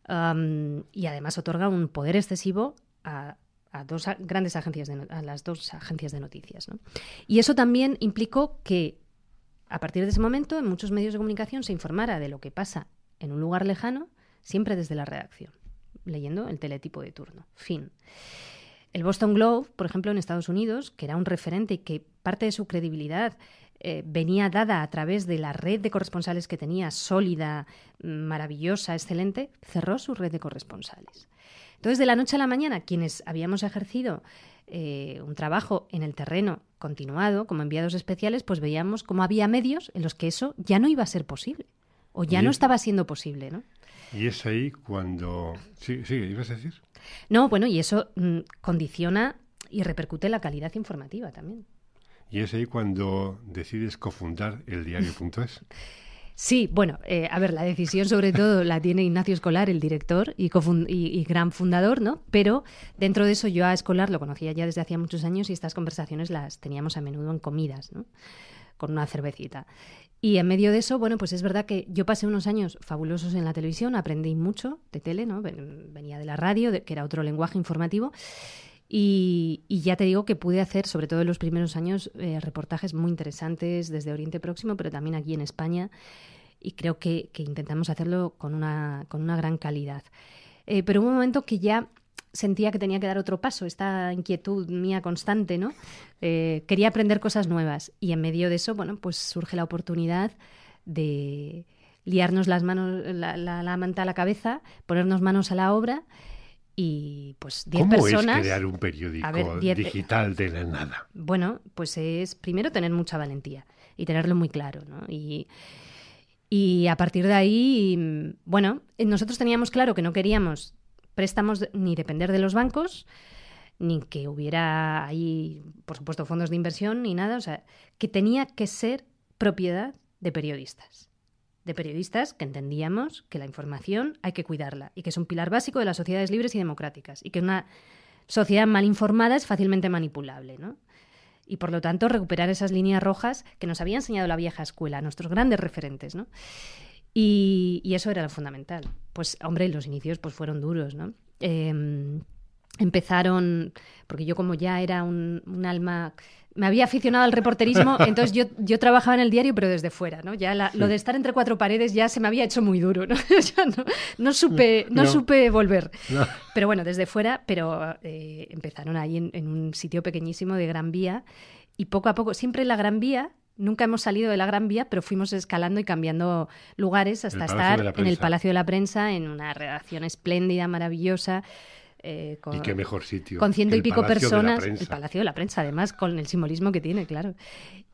y además otorga un poder excesivo a, dos grandes agencias de, a las dos agencias de noticias. Y eso también implicó que a partir de ese momento en muchos medios de comunicación se informara de lo que pasa en un lugar lejano, siempre desde la redacción, leyendo el teletipo de turno. Fin. El Boston Globe, por ejemplo, en Estados Unidos, que era un referente y que parte de su credibilidad eh, venía dada a través de la red de corresponsales que tenía, sólida, maravillosa, excelente, cerró su red de corresponsales. Entonces, de la noche a la mañana, quienes habíamos ejercido eh, un trabajo en el terreno continuado como enviados especiales, pues veíamos cómo había medios en los que eso ya no iba a ser posible o ya no estaba siendo posible, ¿no? Y es ahí cuando... Sí, sí, ibas a decir. No, bueno, y eso mm, condiciona y repercute en la calidad informativa también. Y es ahí cuando decides cofundar el diario.es. Sí, bueno, eh, a ver, la decisión sobre todo la tiene Ignacio Escolar, el director y, y, gran fundador, ¿no? Pero dentro de eso yo a Escolar lo conocía ya desde hacía muchos años y estas conversaciones las teníamos a menudo en comidas, ¿no? Con una cervecita. Y en medio de eso, bueno, pues es verdad que yo pasé unos años fabulosos en la televisión, aprendí mucho de tele, ¿no? Venía de la radio, que era otro lenguaje informativo. Y, ya te digo que pude hacer, sobre todo en los primeros años, eh, reportajes muy interesantes desde Oriente Próximo, pero también aquí en España. Y creo que, intentamos hacerlo con una, con una gran calidad. Eh, pero hubo un momento que ya sentía que tenía que dar otro paso, esta inquietud mía constante, ¿no? Eh, quería aprender cosas nuevas. Y en medio de eso, bueno, pues surge la oportunidad de liarnos las manos, la, la manta a la cabeza, ponernos manos a la obra y pues 10 personas. ¿Cómo es crear un periódico digital de la nada? Bueno, pues es primero tener mucha valentía y tenerlo muy claro, ¿no? Y, y a partir de ahí, bueno, nosotros teníamos claro que no queríamos préstamos ni depender de los bancos, ni que hubiera ahí, por supuesto, fondos de inversión, ni nada, o sea, que tenía que ser propiedad de periodistas de periodistas que entendíamos que la información hay que cuidarla y que es un pilar básico de las sociedades libres y democráticas y que una sociedad mal informada es fácilmente manipulable, ¿no? Y por lo tanto recuperar esas líneas rojas que nos había enseñado la vieja escuela, nuestros grandes referentes, ¿no? Y, eso era lo fundamental. Pues, hombre, los inicios pues fueron duros, ¿no? Em, empezaron, porque yo como ya era un, un alma me había aficionado al reporterismo, entonces yo, yo trabajaba en el diario, pero desde fuera, ¿no? Ya lo de estar entre cuatro paredes ya se me había hecho muy duro, ¿no? no, supe, no, supe volver. Pero bueno, desde fuera, pero eh, empezaron ahí en, un sitio pequeñísimo de Gran Vía y poco a poco, siempre la Gran Vía nunca hemos salido de la Gran Vía, pero fuimos escalando y cambiando lugares hasta estar en el Palacio de la Prensa, en una redacción espléndida, maravillosa. Eh, con, y qué mejor sitio. Con ciento y pico personas. El Palacio de la Prensa, además, con el simbolismo que tiene, claro.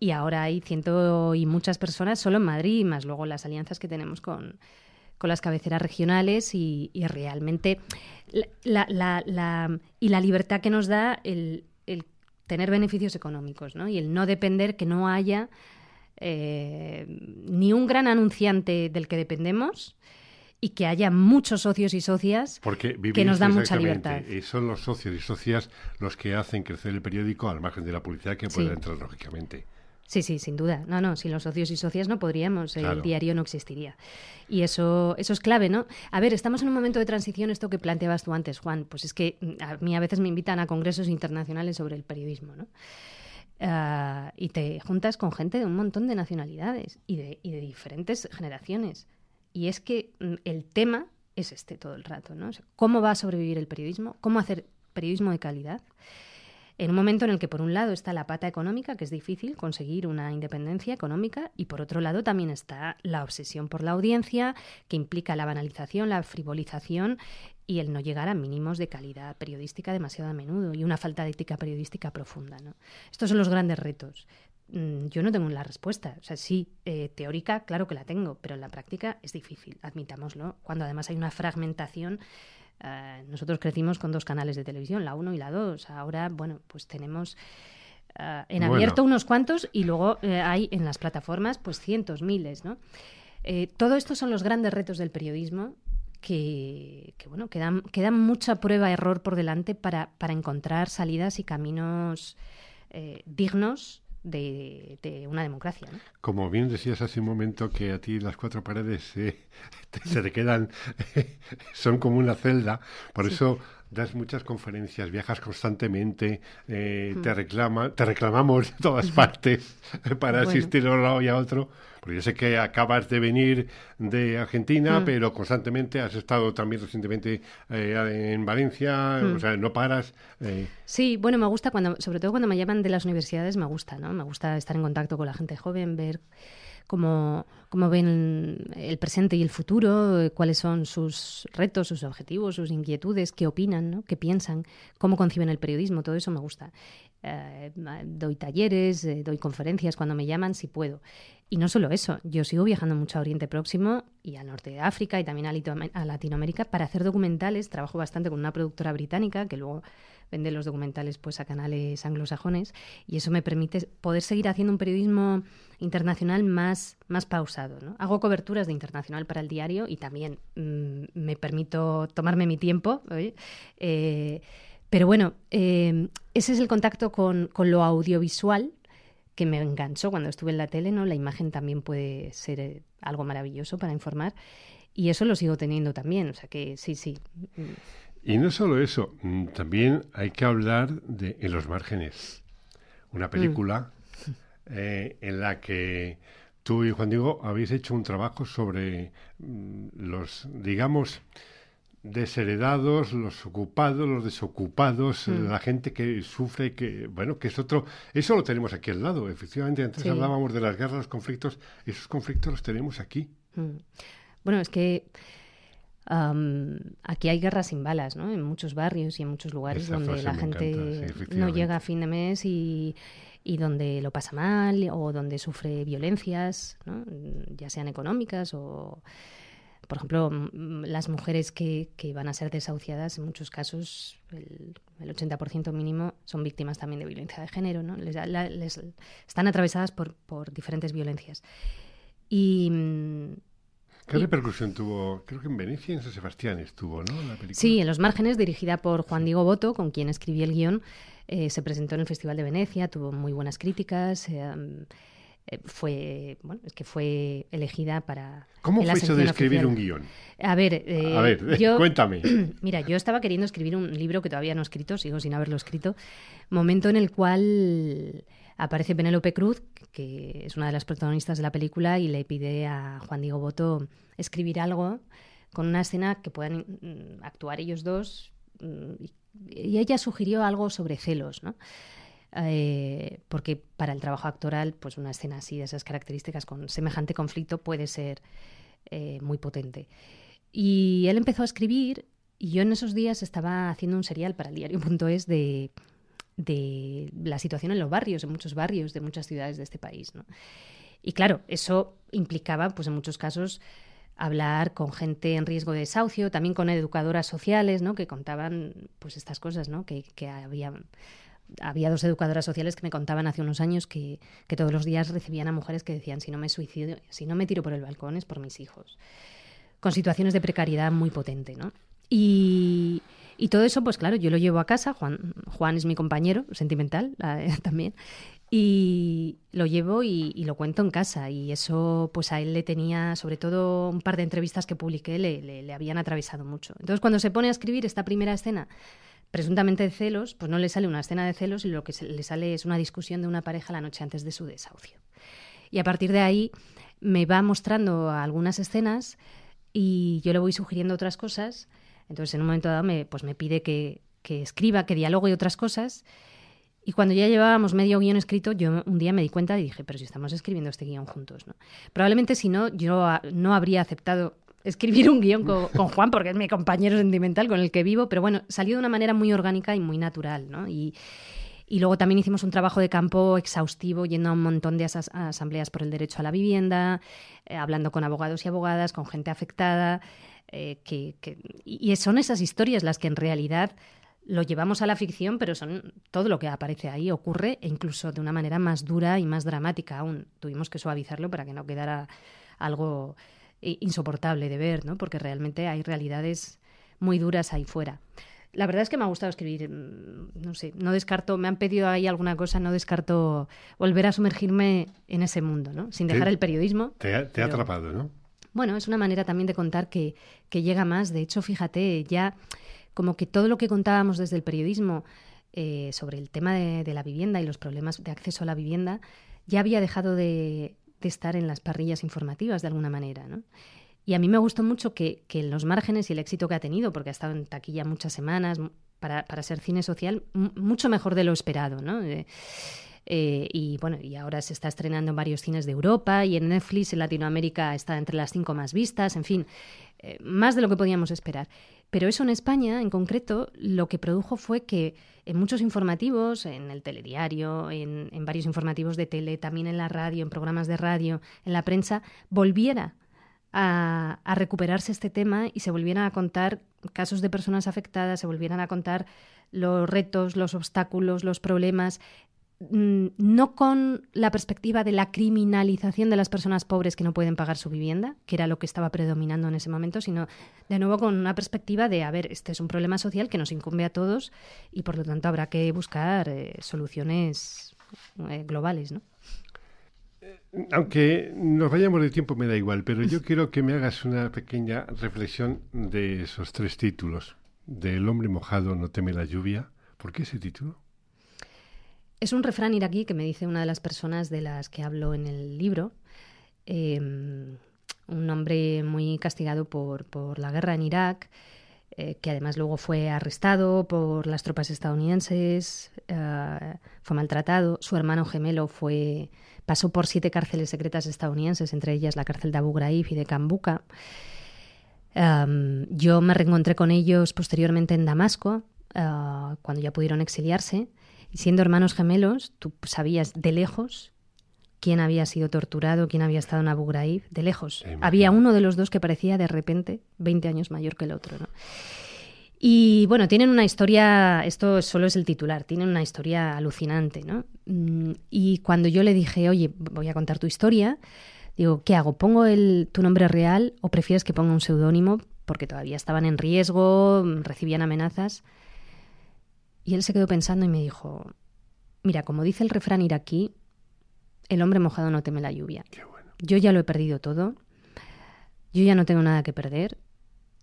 Y ahora hay ciento y muchas personas solo en Madrid, más luego las alianzas que tenemos con, con las cabeceras regionales y, realmente la, la, y la libertad que nos da el, el tener beneficios económicos ¿no? y el no depender que no haya eh, ni un gran anunciante del que dependemos y que haya muchos socios y socias que nos dan mucha libertad. Y son los socios y socias los que hacen crecer el periódico al margen de la publicidad que puede entrar lógicamente. Sí, sí, sin duda. No, no, sin los socios y socias no podríamos, el diario no existiría. Y eso, eso es clave, ¿no? A ver, estamos en un momento de transición, esto que planteabas tú antes, Juan, pues es que mm, a mí a veces me invitan a congresos internacionales sobre el periodismo, ¿no? Ah, y te juntas con gente de un montón de nacionalidades y de, y de diferentes generaciones. Y es que mm, el tema es este todo el rato, ¿no? ¿Cómo va a sobrevivir el periodismo? ¿Cómo hacer periodismo de calidad? en un momento en el que por un lado está la pata económica, que es difícil conseguir una independencia económica, y por otro lado también está la obsesión por la audiencia, que implica la banalización, la frivolización y el no llegar a mínimos de calidad periodística demasiado a menudo y una falta de ética periodística profunda. ¿no? Estos son los grandes retos. Mm, yo no tengo la respuesta. O sea, sí, eh, teórica, claro que la tengo, pero en la práctica es difícil, admitámoslo, cuando además hay una fragmentación eh, nosotros crecimos con dos canales de televisión, la 1 y la 2. Ahora, bueno, pues tenemos eh, en abierto unos cuantos y luego eh, hay en las plataformas pues cientos, miles, ¿no? todo esto son los grandes retos del periodismo que, bueno, que dan, mucha prueba-error por delante para, para, encontrar salidas y caminos dignos de, una democracia. Como bien decías hace un momento que a ti las cuatro paredes se te quedan, son como una celda, por eso das muchas conferencias, viajas constantemente, eh, te, mm. reclama, te reclamamos de todas partes para asistir a un lado y a otro. Porque yo sé que acabas de venir de Argentina, mm. pero constantemente has estado también recientemente eh, en Valencia, mm. o sea, no paras. Eh. Sí, bueno, me gusta cuando, sobre todo cuando me llaman de las universidades, me gusta, ¿no? Me gusta estar en contacto con la gente joven, ver cómo, ven el presente y el futuro, eh, cuáles son sus retos, sus objetivos, sus inquietudes, qué opinan, ¿no? qué piensan, cómo conciben el periodismo, todo eso me gusta. Eh, doy talleres, eh, doy conferencias cuando me llaman, si puedo. Y no solo eso, yo sigo viajando mucho a Oriente Próximo y al norte de África y también a Latinoamérica para hacer documentales. Trabajo bastante con una productora británica que luego vende los documentales pues a canales anglosajones y eso me permite poder seguir haciendo un periodismo internacional más, más pausado. ¿no? Hago coberturas de internacional para el diario y también mm, me permito tomarme mi tiempo. Eh, pero bueno, eh, ese es el contacto con, con, lo audiovisual que me enganchó cuando estuve en la tele, ¿no? La imagen también puede ser eh, algo maravilloso para informar y eso lo sigo teniendo también, o sea que sí, sí. Y no solo eso, mm, también hay que hablar de En los márgenes, una mm. película eh, en la que tú y Juan Diego habéis hecho un trabajo sobre mm, los, digamos, desheredados, los ocupados, los desocupados, la gente que sufre, que, bueno, que es otro, eso lo tenemos aquí al lado, efectivamente, antes hablábamos de las guerras, los conflictos, esos conflictos los tenemos aquí. Bueno, es que aquí hay guerras sin balas, ¿no? En muchos barrios y en muchos lugares donde la gente no llega a fin de mes y, donde lo pasa mal o donde sufre violencias, ¿no? ya sean económicas o, por ejemplo, las mujeres que, que, van a ser desahuciadas, en muchos casos, el, el 80% mínimo, son víctimas también de violencia de género, ¿no? Les, les están atravesadas por, por diferentes violencias. Y, ¿Qué repercusión tuvo? Creo que en Venecia en San Sebastián estuvo, ¿no? La película. Sí, en Los Márgenes, dirigida por Juan Diego Boto, con quien escribí el guion. Eh, se presentó en el Festival de Venecia, tuvo muy buenas críticas. Eh, eh, fue, bueno, es que fue elegida para. ¿Cómo fue eso de escribir un guion? A ver, a ver cuéntame. Mira, yo estaba queriendo escribir un libro que todavía no he escrito, sigo sin haberlo escrito. Momento en el cual aparece Penélope Cruz, que es una de las protagonistas de la película, y le pide a Juan Diego Boto escribir algo con una escena que puedan mm, actuar ellos dos. Mm, y ella sugirió algo sobre celos, ¿no? eh, porque para el trabajo actoral, pues una escena así, de esas características, con semejante conflicto, puede ser eh, muy potente. Y él empezó a escribir y yo en esos días estaba haciendo un serial para el diario.es de, de la situación en los barrios, en muchos barrios de muchas ciudades de este país. Y claro, eso implicaba, pues en muchos casos, hablar con gente en riesgo de desahucio, también con educadoras sociales, ¿no? Que contaban, pues estas cosas, ¿no? Que, que había había dos educadoras sociales que me contaban hace unos años que, que, todos los días recibían a mujeres que decían si no me suicido, si no me tiro por el balcón es por mis hijos. Con situaciones de precariedad muy potente, ¿no? Y, y todo eso, pues claro, yo lo llevo a casa, Juan, Juan es mi compañero sentimental también, y lo llevo y, lo cuento en casa. Y eso, pues a él le tenía, sobre todo un par de entrevistas que publiqué, le, le, habían atravesado mucho. Entonces, cuando se pone a escribir esta primera escena, presuntamente de celos, pues no le sale una escena de celos y lo que le sale es una discusión de una pareja la noche antes de su desahucio. Y a partir de ahí me va mostrando algunas escenas y yo le voy sugiriendo otras cosas entonces, en un momento dado, me, pues me pide que, escriba, que dialogue y otras cosas. Y cuando ya llevábamos medio guion escrito, yo un día me di cuenta y dije, pero si estamos escribiendo este guion juntos, ¿no? Probablemente si no, yo no habría aceptado escribir un guion con, Juan, porque es mi compañero sentimental con el que vivo, pero bueno, salió de una manera muy orgánica y muy natural, ¿no? Y, luego también hicimos un trabajo de campo exhaustivo, yendo a un montón de asambleas por el derecho a la vivienda, eh, hablando con abogados y abogadas, con gente afectada. Eh, que, y son esas historias las que en realidad lo llevamos a la ficción, pero son todo lo que aparece ahí ocurre e incluso de una manera más dura y más dramática aún. Tuvimos que suavizarlo para que no quedara algo eh, insoportable de ver, ¿no? Porque realmente hay realidades muy duras ahí fuera. La verdad es que me ha gustado escribir, mm, no sé, no descarto, me han pedido ahí alguna cosa, no descarto volver a sumergirme en ese mundo, ¿no? Sin dejar el periodismo. Te, ha atrapado, ¿no? Bueno, es una manera también de contar que, llega más. De hecho, fíjate, ya como que todo lo que contábamos desde el periodismo eh, sobre el tema de, la vivienda y los problemas de acceso a la vivienda ya había dejado de, estar en las parrillas informativas de alguna manera, ¿no? Y a mí me gustó mucho que, en los márgenes y el éxito que ha tenido, porque ha estado en taquilla muchas semanas, para, para ser cine social, mucho mejor de lo esperado, ¿no? Eh, eh, y bueno, y ahora se está estrenando en varios cines de Europa y en Netflix en Latinoamérica está entre las cinco más vistas, en fin, eh, más de lo que podíamos esperar. Pero eso en España, en concreto, lo que produjo fue que en muchos informativos, en el telediario, en, varios informativos de tele, también en la radio, en programas de radio, en la prensa, volviera a, a, recuperarse este tema y se volvieran a contar casos de personas afectadas, se volvieran a contar los retos, los obstáculos, los problemas no con la perspectiva de la criminalización de las personas pobres que no pueden pagar su vivienda, que era lo que estaba predominando en ese momento, sino de nuevo con una perspectiva de, a ver, este es un problema social que nos incumbe a todos y por lo tanto habrá que buscar eh, soluciones eh, globales, ¿no? Aunque nos vayamos de tiempo me da igual, pero yo quiero que me hagas una pequeña reflexión de esos tres títulos. De El hombre mojado no teme la lluvia. ¿Por qué ese título? Es un refrán iraquí que me dice una de las personas de las que hablo en el libro. Em, un hombre muy castigado por, la guerra en Irak, eh, que además luego fue arrestado por las tropas estadounidenses, eh, fue maltratado. Su hermano gemelo fue pasó por siete cárceles secretas estadounidenses, entre ellas la cárcel de Abu Ghraib y de Kambuka. Em, yo me reencontré con ellos posteriormente en Damasco, eh, cuando ya pudieron exiliarse. Y siendo hermanos gemelos, tú sabías de lejos quién había sido torturado, quién había estado en Abu Ghraib, de lejos. Había uno de los dos que parecía de repente 20 años mayor que el otro. ¿no? Y bueno, tienen una historia, esto solo es el titular, tienen una historia alucinante. ¿no? Mm, y cuando yo le dije, oye, voy a contar tu historia, digo, ¿qué hago? ¿Pongo el, tu nombre real o prefieres que ponga un seudónimo? Porque todavía estaban en riesgo, recibían amenazas. Y él se quedó pensando y me dijo, mira, como dice el refrán iraquí, el hombre mojado no teme la lluvia. Yo ya lo he perdido todo, yo ya no tengo nada que perder.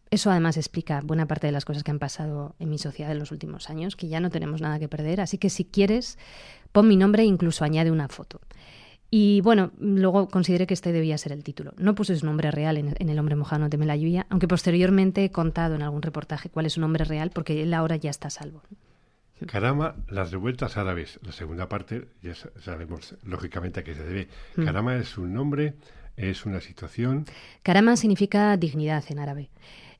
Eso además explica buena parte de las cosas que han pasado en mi sociedad en los últimos años, que ya no tenemos nada que perder. Así que si quieres, pon mi nombre e incluso añade una foto. Y bueno, luego consideré que este debía ser el título. No puse su nombre real en, El hombre mojado no teme la lluvia, aunque posteriormente he contado en algún reportaje cuál es su nombre real, porque él ahora ya está a salvo. Carama, las revueltas árabes. La segunda parte, ya sabemos lógicamente a qué se debe. Mm. Carama es un nombre, es una situación. Karama significa dignidad en árabe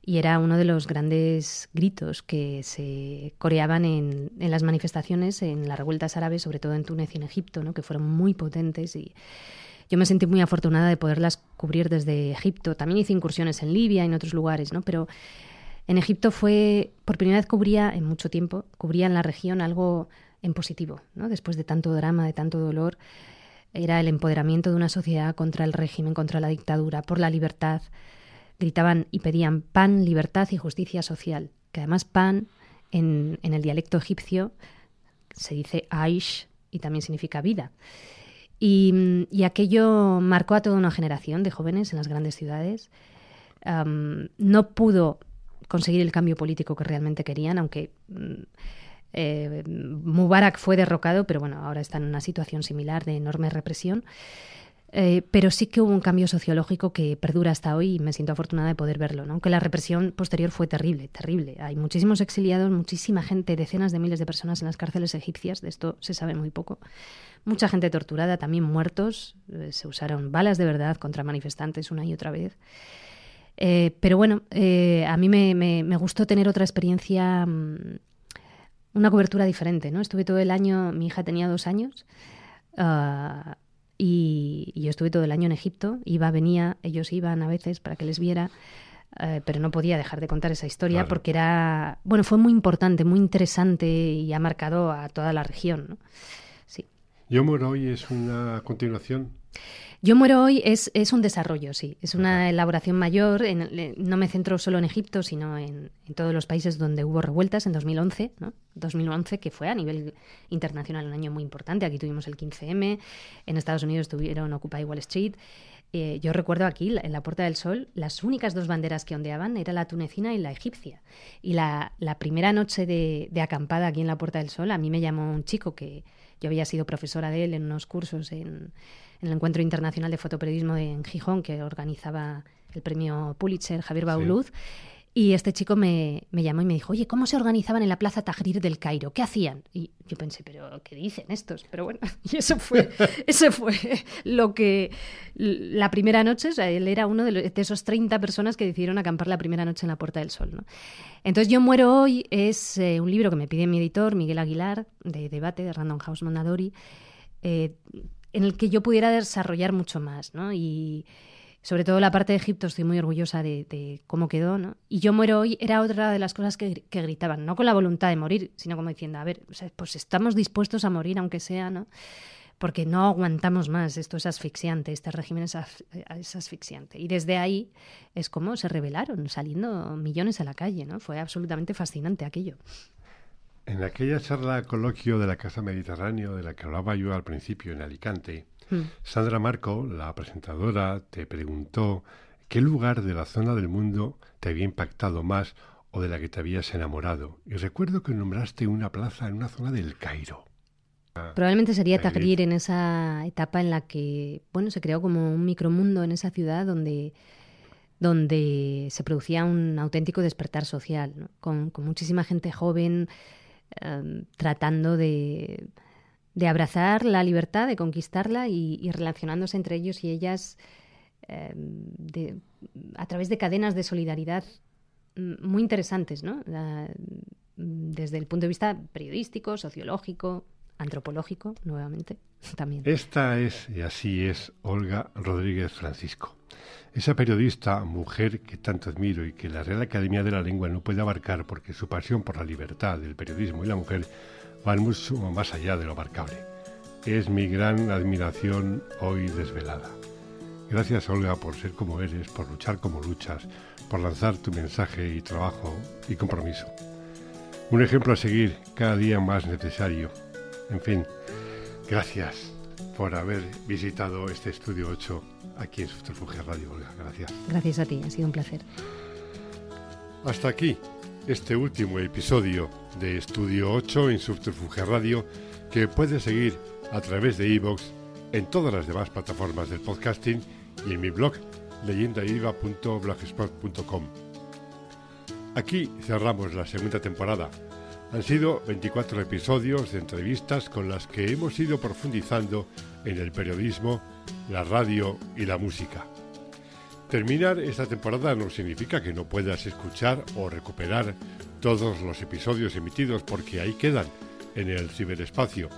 y era uno de los grandes gritos que se coreaban en, en, las manifestaciones, en las revueltas árabes, sobre todo en Túnez y en Egipto, ¿no? que fueron muy potentes y yo me sentí muy afortunada de poderlas cubrir desde Egipto. También hice incursiones en Libia y en otros lugares, ¿no? pero en Egipto fue, por primera vez cubría, en mucho tiempo, cubría en la región algo en positivo, ¿no? después de tanto drama, de tanto dolor. Era el empoderamiento de una sociedad contra el régimen, contra la dictadura, por la libertad. Gritaban y pedían pan, libertad y justicia social. Que además pan, en, el dialecto egipcio, se dice Aish y también significa vida. Y, aquello marcó a toda una generación de jóvenes en las grandes ciudades. No pudo conseguir el cambio político que realmente querían, aunque eh, Mubarak fue derrocado, pero bueno, ahora está en una situación similar de enorme represión. Eh, pero sí que hubo un cambio sociológico que perdura hasta hoy y me siento afortunada de poder verlo, aunque la represión posterior fue terrible, terrible. Hay muchísimos exiliados, muchísima gente, decenas de miles de personas en las cárceles egipcias, de esto se sabe muy poco. Mucha gente torturada, también muertos, eh, se usaron balas de verdad contra manifestantes una y otra vez. Eh, pero bueno, eh, a mí me, me, me, gustó tener otra experiencia, um, una cobertura diferente, ¿no? Estuve todo el año, mi hija tenía dos años uh, y, y, yo estuve todo el año en Egipto, iba, venía, ellos iban a veces para que les viera. Uh, pero no podía dejar de contar esa historia claro. porque era, bueno, fue muy importante, muy interesante y ha marcado a toda la región. ¿no? Sí. Yo muero hoy es una continuación. Yo muero hoy es, es un desarrollo, sí. Es una elaboración mayor. En, no me centro solo en Egipto, sino en, en, todos los países donde hubo revueltas en 2011, ¿no? 2011, que fue a nivel internacional un año muy importante. Aquí tuvimos el 15M, en Estados Unidos tuvieron Occupy Wall Street. Eh, yo recuerdo aquí, en la Puerta del Sol, las únicas dos banderas que ondeaban era la tunecina y la egipcia. Y la, la primera noche de, de, acampada aquí en la Puerta del Sol, a mí me llamó un chico que yo había sido profesora de él en unos cursos en, en el Encuentro Internacional de Fotoperiodismo en Gijón, que organizaba el premio Pulitzer, Javier Bauluz. Sí. Y este chico me, me, llamó y me dijo, oye, ¿cómo se organizaban en la Plaza Tahrir del Cairo? ¿Qué hacían? Y yo pensé, ¿pero qué dicen estos? Pero bueno, y eso fue, eso fue lo que la primera noche, o sea, él era uno de, los, de, esos 30 personas que decidieron acampar la primera noche en la Puerta del Sol. ¿no? Entonces, Yo muero hoy es eh, un libro que me pide mi editor, Miguel Aguilar, de debate, de Random House Mondadori, eh, en el que yo pudiera desarrollar mucho más, ¿no? Y sobre todo la parte de Egipto estoy muy orgullosa de, cómo quedó, ¿no? Y yo muero hoy era otra de las cosas que, gritaban, no con la voluntad de morir, sino como diciendo, a ver, pues estamos dispuestos a morir aunque sea, ¿no? Porque no aguantamos más, esto es asfixiante, este régimen es, es asfixiante. Y desde ahí es como se rebelaron, saliendo millones a la calle, ¿no? Fue absolutamente fascinante aquello. En aquella charla coloquio de la Casa Mediterráneo de la que hablaba yo al principio en Alicante, mm. Sandra Marco, la presentadora, te preguntó qué lugar de la zona del mundo te había impactado más o de la que te habías enamorado. Y recuerdo que nombraste una plaza en una zona del Cairo. Probablemente sería Tahrir en esa etapa en la que, bueno, se creó como un micromundo en esa ciudad donde donde se producía un auténtico despertar social, ¿no? con, con muchísima gente joven, Um, tratando de, de, abrazar la libertad, de conquistarla y, relacionándose entre ellos y ellas eh, de, a través de cadenas de solidaridad muy interesantes, ¿no? La, desde el punto de vista periodístico, sociológico, antropológico, nuevamente, también. Esta es, y así es, Olga Rodríguez Francisco. Esa periodista, mujer que tanto admiro y que la Real Academia de la Lengua no puede abarcar porque su pasión por la libertad, el periodismo y la mujer van mucho más allá de lo abarcable. Es mi gran admiración hoy desvelada. Gracias Olga por ser como eres, por luchar como luchas, por lanzar tu mensaje y trabajo y compromiso. Un ejemplo a seguir cada día más necesario. En fin, gracias por haber visitado este estudio 8 aquí en Subterfuge Radio, Olga. Gracias. Gracias a ti, ha sido un placer. Hasta aquí este último episodio de Estudio 8 en Subterfuge Radio, que puedes seguir a través de iVoox en todas las demás plataformas del podcasting y en mi blog leyendaiva.blogspot.com. Aquí cerramos la segunda temporada, Han sido 24 episodios de entrevistas con las que hemos ido profundizando en el periodismo, la radio y la música. Terminar esta temporada no significa que no puedas escuchar o recuperar todos los episodios emitidos porque ahí quedan en el ciberespacio.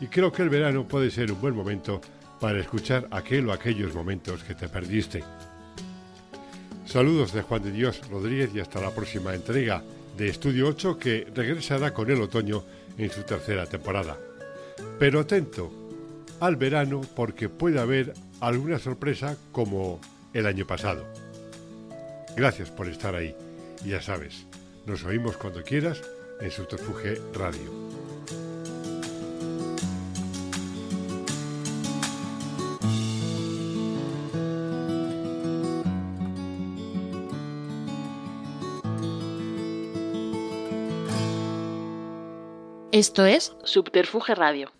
Y creo que el verano puede ser un buen momento para escuchar aquel o aquellos momentos que te perdiste. Saludos de Juan de Dios Rodríguez y hasta la próxima entrega de Estudio 8 que regresará con el otoño en su tercera temporada. Pero atento al verano porque puede haber alguna sorpresa como el año pasado. Gracias por estar ahí y ya sabes, nos oímos cuando quieras en Subterfuge Radio. Esto es Subterfuge Radio.